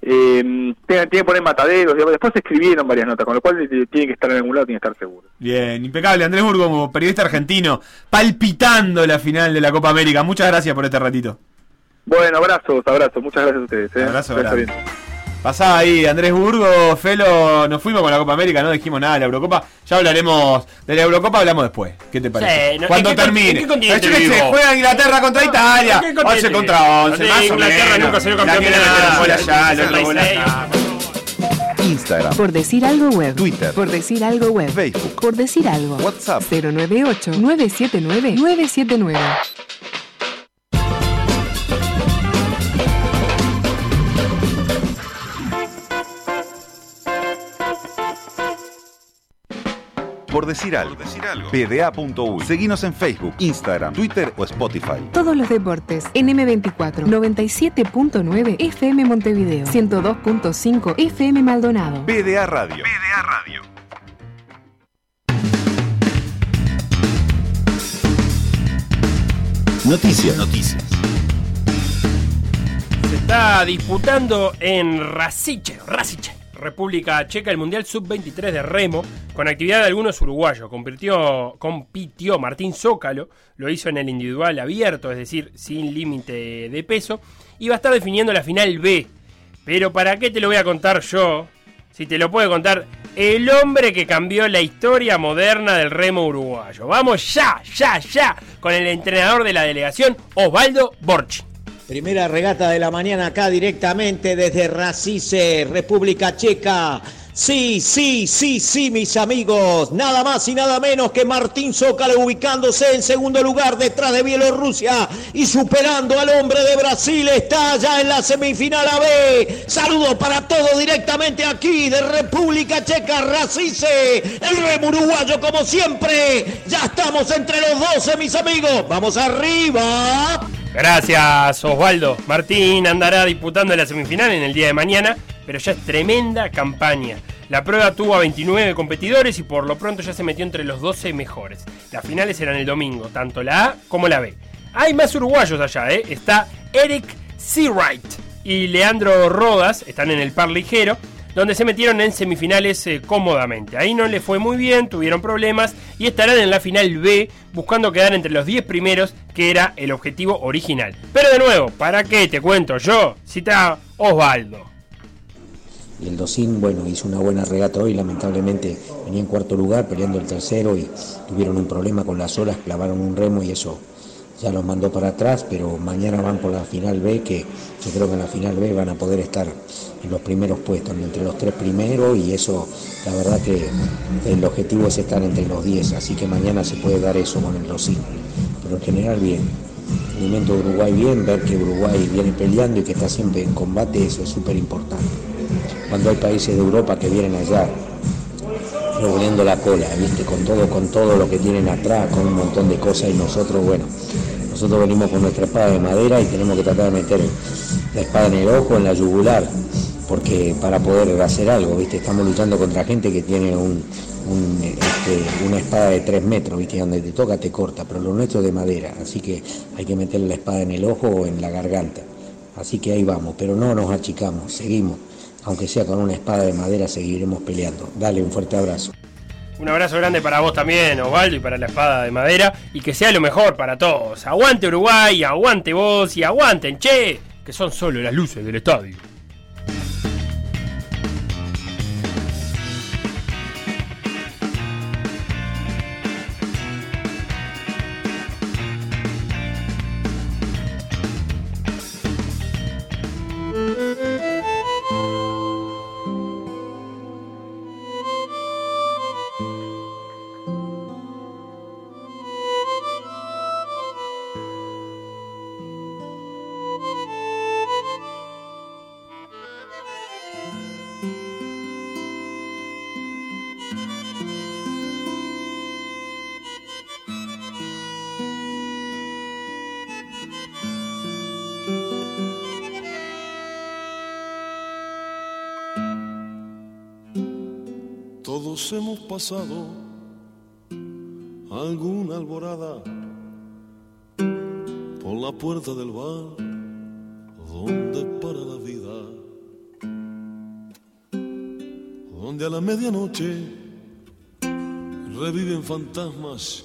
eh, tiene, que poner mataderos, después escribieron varias notas, con lo cual eh, tiene que estar en algún lado, tiene que estar seguro. Bien, impecable. Andrés Burgo, como periodista argentino, palpitando la final de la Copa América. Muchas gracias por este ratito. Bueno, abrazos, abrazos, muchas gracias a ustedes. ¿eh? Abrazo. Pasaba ahí Andrés Burgo, Felo, nos fuimos con la Copa América, no dijimos nada de la Eurocopa. Ya hablaremos de la Eurocopa, hablamos después. ¿Qué te parece? Sí, no, Cuando ¿en qué termine. en qué vivo? juega Inglaterra contra Italia. ¿En qué continente 11 contra vivo? 11, No más o Inglaterra menos. nunca salió La campeón de que la nada, Nacional, bola allá, el otro 66. bola acá. Instagram, Por decir algo web. Twitter. Por decir algo web. Facebook. Por decir algo. WhatsApp. 098-979-979. Por decir algo. PDA.uy. Seguinos en Facebook, Instagram, Twitter o Spotify. Todos los deportes en M24 97.9 FM Montevideo 102.5 FM Maldonado. PDA Radio. PDA Radio. Noticias. Noticias. Se está disputando en Rasiche, Rasiche, República Checa, el Mundial Sub-23 de remo, con actividad de algunos uruguayos. Compitió, compitió Martín Zócalo, lo hizo en el individual abierto, es decir, sin límite de peso, y va a estar definiendo la final B. Pero ¿para qué te lo voy a contar yo? Si te lo puede contar el hombre que cambió la historia moderna del remo uruguayo. Vamos ya, ya, ya, con el entrenador de la delegación, Osvaldo Borchi. Primera regata de la mañana acá directamente desde Racice, República Checa. Sí, sí, sí, sí, mis amigos. Nada más y nada menos que Martín Zócalo ubicándose en segundo lugar detrás de Bielorrusia y superando al hombre de Brasil. Está ya en la semifinal AB. Saludos para todos directamente aquí de República Checa, Racice. El remo uruguayo como siempre. Ya estamos entre los 12, mis amigos. Vamos arriba. Gracias Osvaldo. Martín andará disputando la semifinal en el día de mañana, pero ya es tremenda campaña. La prueba tuvo a 29 competidores y por lo pronto ya se metió entre los 12 mejores. Las finales serán el domingo, tanto la A como la B. Hay más uruguayos allá, ¿eh? Está Eric Seawright y Leandro Rodas, están en el par ligero, donde se metieron en semifinales eh, cómodamente. Ahí no le fue muy bien, tuvieron problemas y estarán en la final B buscando quedar entre los 10 primeros, que era el objetivo original. Pero de nuevo, ¿para qué te cuento yo? Cita Osvaldo. Y el Docín, bueno, hizo una buena regata hoy, lamentablemente venía en cuarto lugar peleando el tercero y tuvieron un problema con las olas, clavaron un remo y eso ya los mandó para atrás, pero mañana van por la final B, que yo creo que en la final B van a poder estar en los primeros puestos, entre los tres primeros y eso, la verdad que el objetivo es estar entre los 10, así que mañana se puede dar eso con el Docín, pero en general bien. El elemento de Uruguay bien, ver que Uruguay viene peleando y que está siempre en combate, eso es súper importante cuando hay países de Europa que vienen allá revolviendo la cola, ¿viste? Con todo, con todo lo que tienen atrás, con un montón de cosas y nosotros, bueno, nosotros venimos con nuestra espada de madera y tenemos que tratar de meter la espada en el ojo, en la yugular, porque para poder hacer algo, ¿viste? Estamos luchando contra gente que tiene este, una espada de 3 metros, ¿viste? Donde te toca te corta, pero lo nuestro es de madera, así que hay que meterle la espada en el ojo o en la garganta. Así que ahí vamos, pero no nos achicamos, seguimos. Aunque sea con una espada de madera, seguiremos peleando. Dale un fuerte abrazo. Un abrazo grande para vos también, Osvaldo, y para la espada de madera. Y que sea lo mejor para todos. Aguante Uruguay, aguante vos y aguanten, che, que son solo las luces del estadio. Pasado alguna alborada por la puerta del bar donde para la vida, donde a la medianoche reviven fantasmas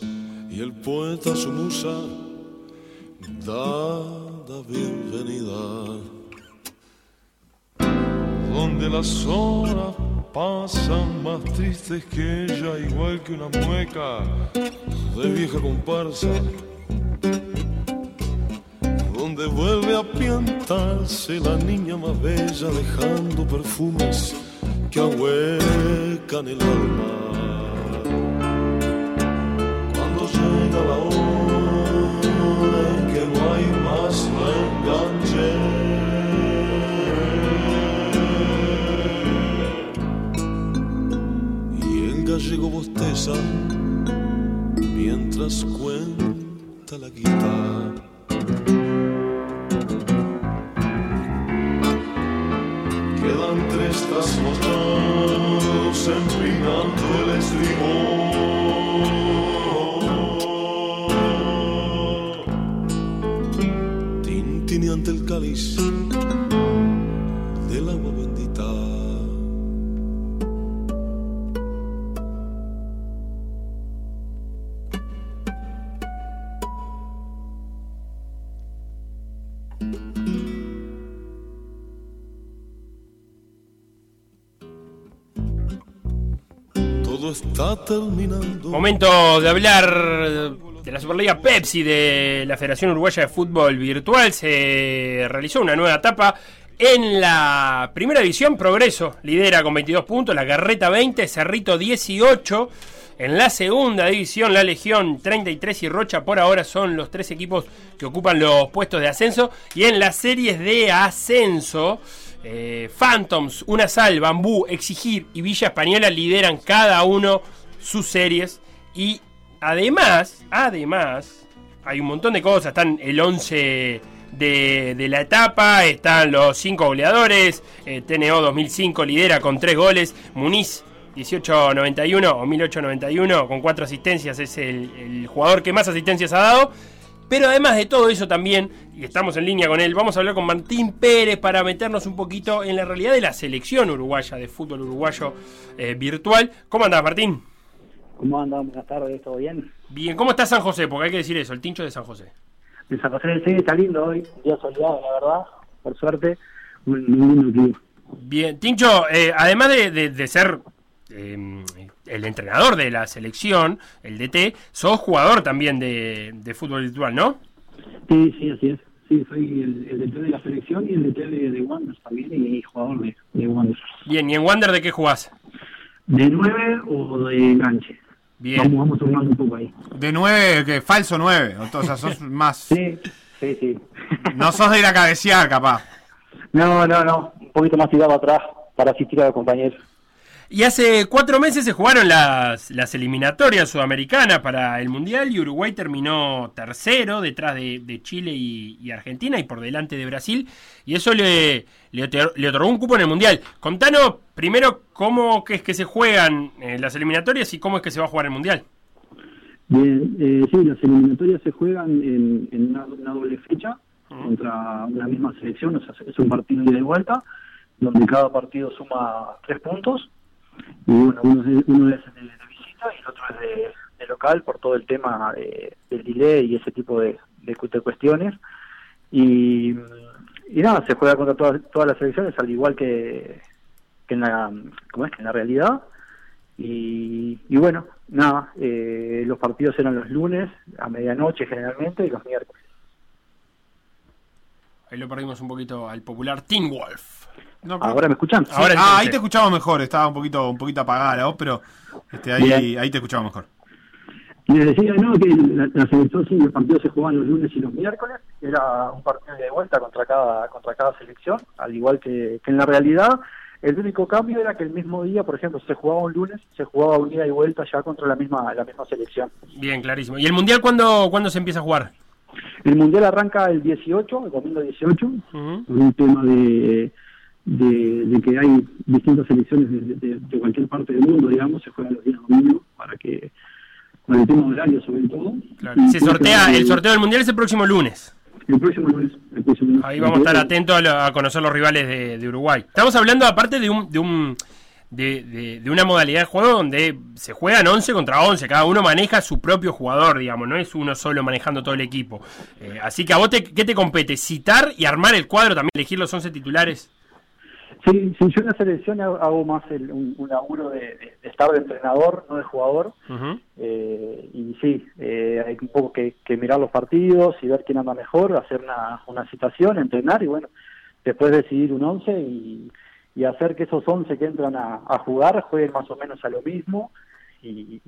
y el poeta su musa da la bienvenida, donde las horas pasan más tristes que ella, igual que una mueca de vieja comparsa. Donde vuelve a piantarse la niña más bella, dejando perfumes que ahuecan el alma. Cuando llega la hora en que no hay más reenganche. Gallego bosteza mientras cuenta la guitarra. Quedan tres trasnochados empinando el estribo. Momento de hablar de la Superliga Pepsi de la Federación Uruguaya de Fútbol Virtual. Se realizó una nueva etapa en la primera división. Progreso lidera con 22 puntos, la Carreta 20, Cerrito 18. En la segunda división, la Legión 33 y Rocha por ahora son los tres equipos que ocupan los puestos de ascenso. Y en las series de ascenso, eh, Phantoms, Una Sal, Bambú, Exigir y Villa Española lideran cada uno sus series. Y además, además, hay un montón de cosas. Están el 11 de, de la etapa, están los 5 goleadores. eh, TNO 2005 lidera con 3 goles. Muniz 1891 o 1891 con 4 asistencias es el, jugador que más asistencias ha dado. Pero además de todo eso también, y estamos en línea con él, vamos a hablar con Martín Pérez para meternos un poquito en la realidad de la selección uruguaya de fútbol uruguayo eh, virtual. ¿Cómo andás, Martín? ¿Cómo andan? Buenas tardes, ¿todo bien? Bien, ¿cómo está San José? Porque hay que decir eso, el tincho de San José. En San José sí, está lindo hoy, un día soleado, la verdad, por suerte, lindo clima. Bien, Tincho, eh, además de, de- de ser eh, el entrenador de la selección, el DT, sos jugador también de, de fútbol virtual, ¿no? Sí, sí, así es. Sí, soy el, el DT de la selección y el DT de, de Wanderers también y jugador de, de Wanderers. Bien, ¿y en Wander de qué jugás? ¿De 9 o de enganche? Bien. Vamos, vamos turnando un poco ahí. De 9, que falso 9. O sea, sos (laughs) más. Sí, sí, sí. No sos de ir a cabecear, capaz. No, no, no, un poquito más tirado atrás para asistir a los compañeros. Y hace cuatro meses se jugaron las, las eliminatorias sudamericanas para el Mundial y Uruguay terminó tercero detrás de, de Chile y, y Argentina y por delante de Brasil y eso le, le, otor- le otorgó un cupo en el Mundial. Contanos primero cómo es que se juegan eh, las eliminatorias y cómo es que se va a jugar el Mundial. Bien, eh, sí, las eliminatorias se juegan en, en una, una doble fecha contra una misma selección, o sea, es un partido ida y de vuelta, donde cada partido suma tres puntos, y bueno, uno es, de, visita y el otro es de, local por todo el tema de- del delay y ese tipo de, de cu- de cuestiones. Y, y nada, se juega contra todas, las selecciones, al igual que, que en la, ¿cómo es? que en la realidad. Y, y bueno, nada, eh, los partidos eran los lunes a medianoche generalmente y los miércoles. Ahí lo perdimos un poquito al popular Teen Wolf. No, pero- ¿Ahora me escuchan? Sí, Ahora ah, ahí te escuchamos mejor. Estaba un poquito, un poquito apagada la voz, pero este, ahí, Bien. ahí te escuchamos mejor. Les decía, ¿no? Que la, la selección, sí, los partidos se jugaban los lunes y los miércoles. Era un partido de vuelta contra cada, contra cada selección, al igual que, que en la realidad. El único cambio era que el mismo día, por ejemplo, se jugaba un lunes, se jugaba un día y vuelta ya contra la misma, la misma selección. Bien, clarísimo. ¿Y el Mundial cuándo, cuándo se empieza a jugar? El Mundial arranca el 18, el domingo 18, Ujú. por un tema de, de, de que hay distintas selecciones de, de- de cualquier parte del mundo, digamos, se juegan los días domingos para que, para el tema horario sobre todo. Y Se sortea, el sorteo del mundial es el próximo lunes. El próximo lunes. el próximo lunes. Ahí vamos a estar atentos a, lo- a conocer los rivales de, de Uruguay. Estamos hablando aparte de un, de un de, de- de una modalidad de juego donde se juegan 11 contra 11, cada uno maneja su propio jugador, digamos, no es uno solo manejando todo el equipo. Eh, así que a vos, te, ¿qué te compete? ¿Citar y armar el cuadro también, elegir los 11 titulares? Sí, sí, yo en la selección hago más el- un, un laburo de, de- de estar de entrenador, no de jugador. Eh, y sí, eh, hay un poco que, que mirar los partidos y ver quién anda mejor, hacer una, una citación, entrenar y bueno, después decidir un 11 y, y hacer que esos 11 que entran a, a jugar jueguen más o menos a lo mismo y,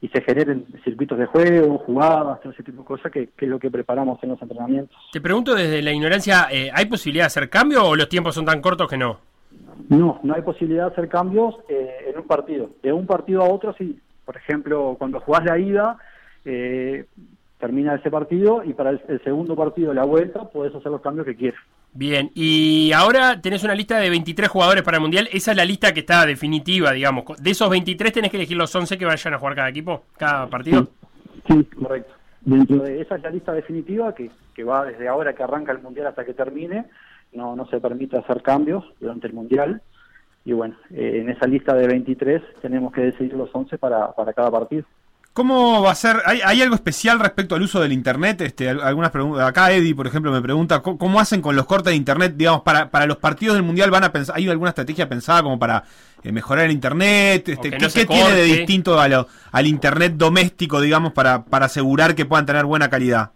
y se generen circuitos de juego, jugadas, todo ese tipo de cosas que, que es lo que preparamos en los entrenamientos. Te pregunto desde la ignorancia, eh, ¿hay posibilidad de hacer cambio o los tiempos son tan cortos que no? No, no hay posibilidad de hacer cambios eh, en un partido. De un partido a otro, sí. Por ejemplo, cuando jugás la ida, eh, termina ese partido y para el, el segundo partido, la vuelta, puedes hacer los cambios que quieras. Bien, y ahora tenés una lista de 23 jugadores para el Mundial. Esa es la lista que está definitiva, digamos. De esos 23 tenés que elegir los 11 que vayan a jugar cada equipo, cada partido. Sí, correcto. Dentro de esa es la lista definitiva que, que va desde ahora que arranca el Mundial hasta que termine. No, no se permite hacer cambios durante el Mundial. Y bueno, eh, en esa lista de 23 tenemos que decidir los 11 para, para cada partido. ¿Cómo va a ser? ¿Hay, hay algo especial respecto al uso del internet? Este, al- algunas preguntas. Acá Eddie, por ejemplo, me pregunta ¿cómo, cómo hacen con los cortes de internet, digamos, para, para los partidos del mundial van a pensar, ¿hay alguna estrategia pensada como para eh, mejorar el internet? Este, que ¿Qué, no se qué tiene de distinto a lo- al internet doméstico, digamos, para, para asegurar que puedan tener buena calidad?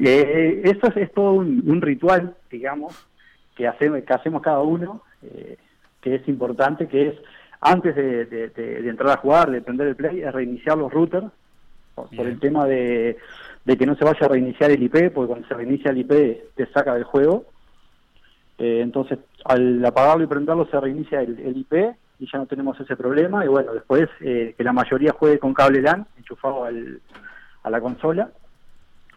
Eh, esto es, es todo un, un ritual, digamos, que hacemos, que hacemos cada uno, eh, que es importante, que es antes de, de- de- de entrar a jugar, de prender el play, es reiniciar los routers, por, por el tema de, de que no se vaya a reiniciar el IP, porque cuando se reinicia el IP te saca del juego. Eh, entonces, al apagarlo y prenderlo se reinicia el, el IP y ya no tenemos ese problema. Y bueno, después eh, que la mayoría juegue con cable LAN enchufado al, a la consola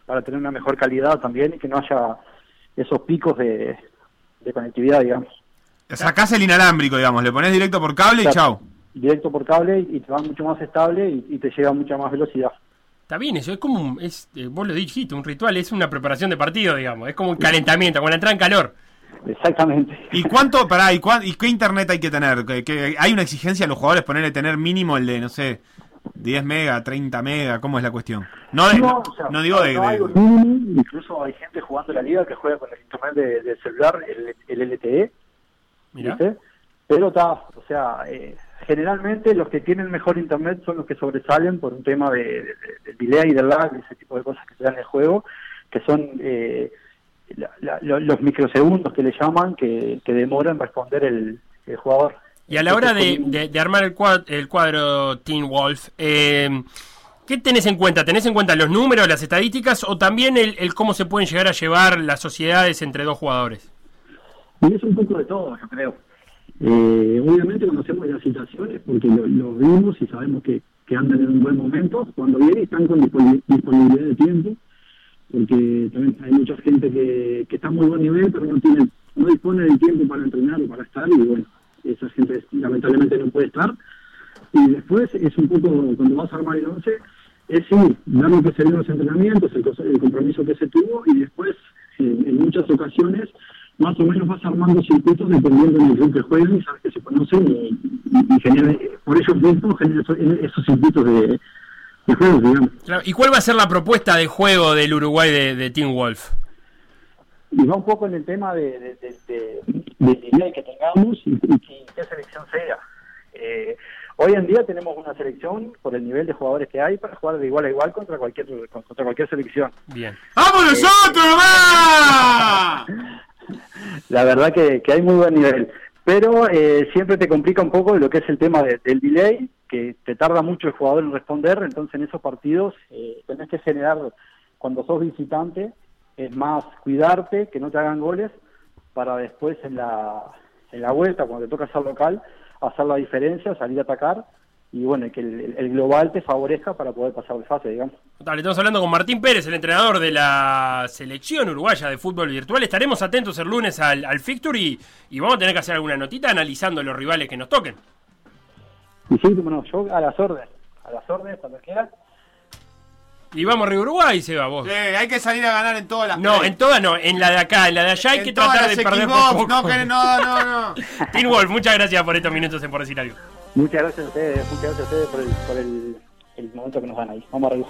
para tener una mejor calidad también y que no haya esos picos de, de conectividad, digamos. Sacás el inalámbrico, digamos, le pones directo por cable y chau. Directo por cable y te va mucho más estable y, y te llega mucha más velocidad. Está bien, eso es como, un- es, eh, vos lo dijiste, un ritual, es una preparación de partido, digamos. Es como un calentamiento, como la entrada en calor. Exactamente. ¿Y cuánto, pará, y, cuán- y qué internet hay que tener? ¿Que, que hay una exigencia a los jugadores ponerle tener mínimo el de, no sé, 10 mega, 30 mega? ¿Cómo es la cuestión? No, de- no, o sea, no digo de... no de- mínimo, incluso hay gente jugando la liga que juega con el internet de- celular, el, el LTE. ¿viste? Pero está, o sea, eh, generalmente los que tienen mejor internet son los que sobresalen por un tema de, de- del delay y del lag, ese tipo de cosas que se dan en el juego, que son eh, la- la- lo- los microsegundos que le llaman, que, que demoran responder el, el jugador. Y a la hora de, de- de armar el cuadro, el cuadro Team Wolf, eh, ¿qué tenés en cuenta? ¿Tenés en cuenta los números, las estadísticas o también el, el cómo se pueden llegar a llevar las sociedades entre dos jugadores? Y es un poco de todo, yo creo. Eh, obviamente conocemos las situaciones porque lo, lo vimos y sabemos que, que andan en un buen momento. Cuando vienen están con disponi- disponibilidad de tiempo, porque también hay mucha gente que, que está a muy buen nivel, pero no tiene no dispone del tiempo para entrenar o para estar, y bueno, esa gente lamentablemente no puede estar. Y después es un poco, cuando vas a armar el 11, es sí, dar que se dio los entrenamientos, el, compromiso que se tuvo, y después, en, muchas ocasiones, más o menos vas armando circuitos dependiendo del club que juegan y sabes que se conocen y, y, genera, por ellos mismos generan esos, esos circuitos de, de juegos, digamos. Claro, ¿Y cuál va a ser la propuesta de juego del Uruguay de Team Wolf? Y va un poco en el tema de, de, que tengamos y, y qué- qué selección sea. Eh, hoy en día tenemos una selección por el nivel de jugadores que hay para jugar de igual a igual contra cualquier contra cualquier selección. Bien. ¡Vamos nosotros, nomás! (laughs) La verdad que, que hay muy buen nivel. Pero eh, siempre te complica un poco lo que es el tema de- del delay, que te tarda mucho el jugador en responder, entonces en esos partidos eh, tenés que generar, cuando sos visitante, es más cuidarte, que no te hagan goles, para después en la, en la vuelta, cuando te toca ser local, hacer la diferencia, salir a atacar y bueno, que el, el global te favorezca para poder pasar de fase, digamos. Estamos hablando con Martín Pérez, el entrenador de la selección uruguaya de fútbol virtual. Estaremos atentos el lunes al, al fixture y, y vamos a tener que hacer alguna notita analizando los rivales que nos toquen. Y sí, bueno, yo a las órdenes, a las órdenes, cuando quieras. Y vamos a Río Uruguay, Seba, vos. Eh, hay que salir a ganar en todas las No, play. en todas no, en la de acá, en la de allá hay En que todas tratar las de perder por poco. no, que- no, no, no. (laughs) Team Wolf, muchas gracias por estos minutos en Por Decir Algo. Muchas gracias a ustedes, muchas gracias a ustedes por el, por el, el momento que nos dan ahí. Vamos arriba.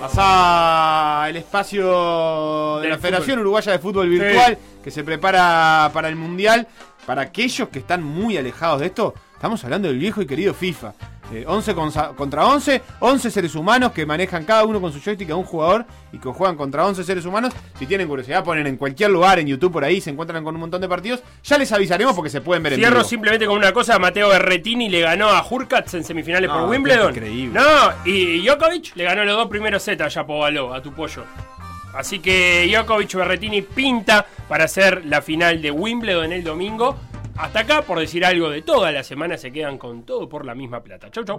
Pasa el espacio de la Federación fútbol. Uruguaya de Fútbol Virtual que se prepara para el Mundial. Para aquellos que están muy alejados de esto, estamos hablando del viejo y querido FIFA. Eh, 11 contra contra 11, 11 seres humanos que manejan cada uno con su joystick a un jugador y que juegan contra 11 seres humanos. Si tienen curiosidad, ponen en cualquier lugar, en YouTube por ahí, se encuentran con un montón de partidos. Ya les avisaremos porque se pueden ver en Cierro simplemente con una cosa, Mateo Berretini le ganó a Hurkacz en semifinales No, por Wimbledon. increíble. No, y Djokovic le ganó los dos primeros sets a Yapovaló, a tu pollo. Así que Djokovic Berretini pinta para hacer la final de Wimbledon el domingo. Hasta acá, por decir algo de toda la semana, se quedan con todo por la misma plata. Chau, chau.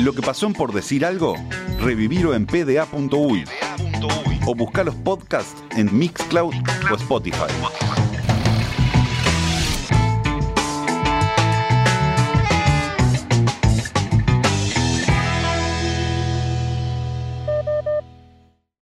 Lo que pasó en por decir algo, revivirlo en pda.uy o buscar los podcasts en Mixcloud o Spotify.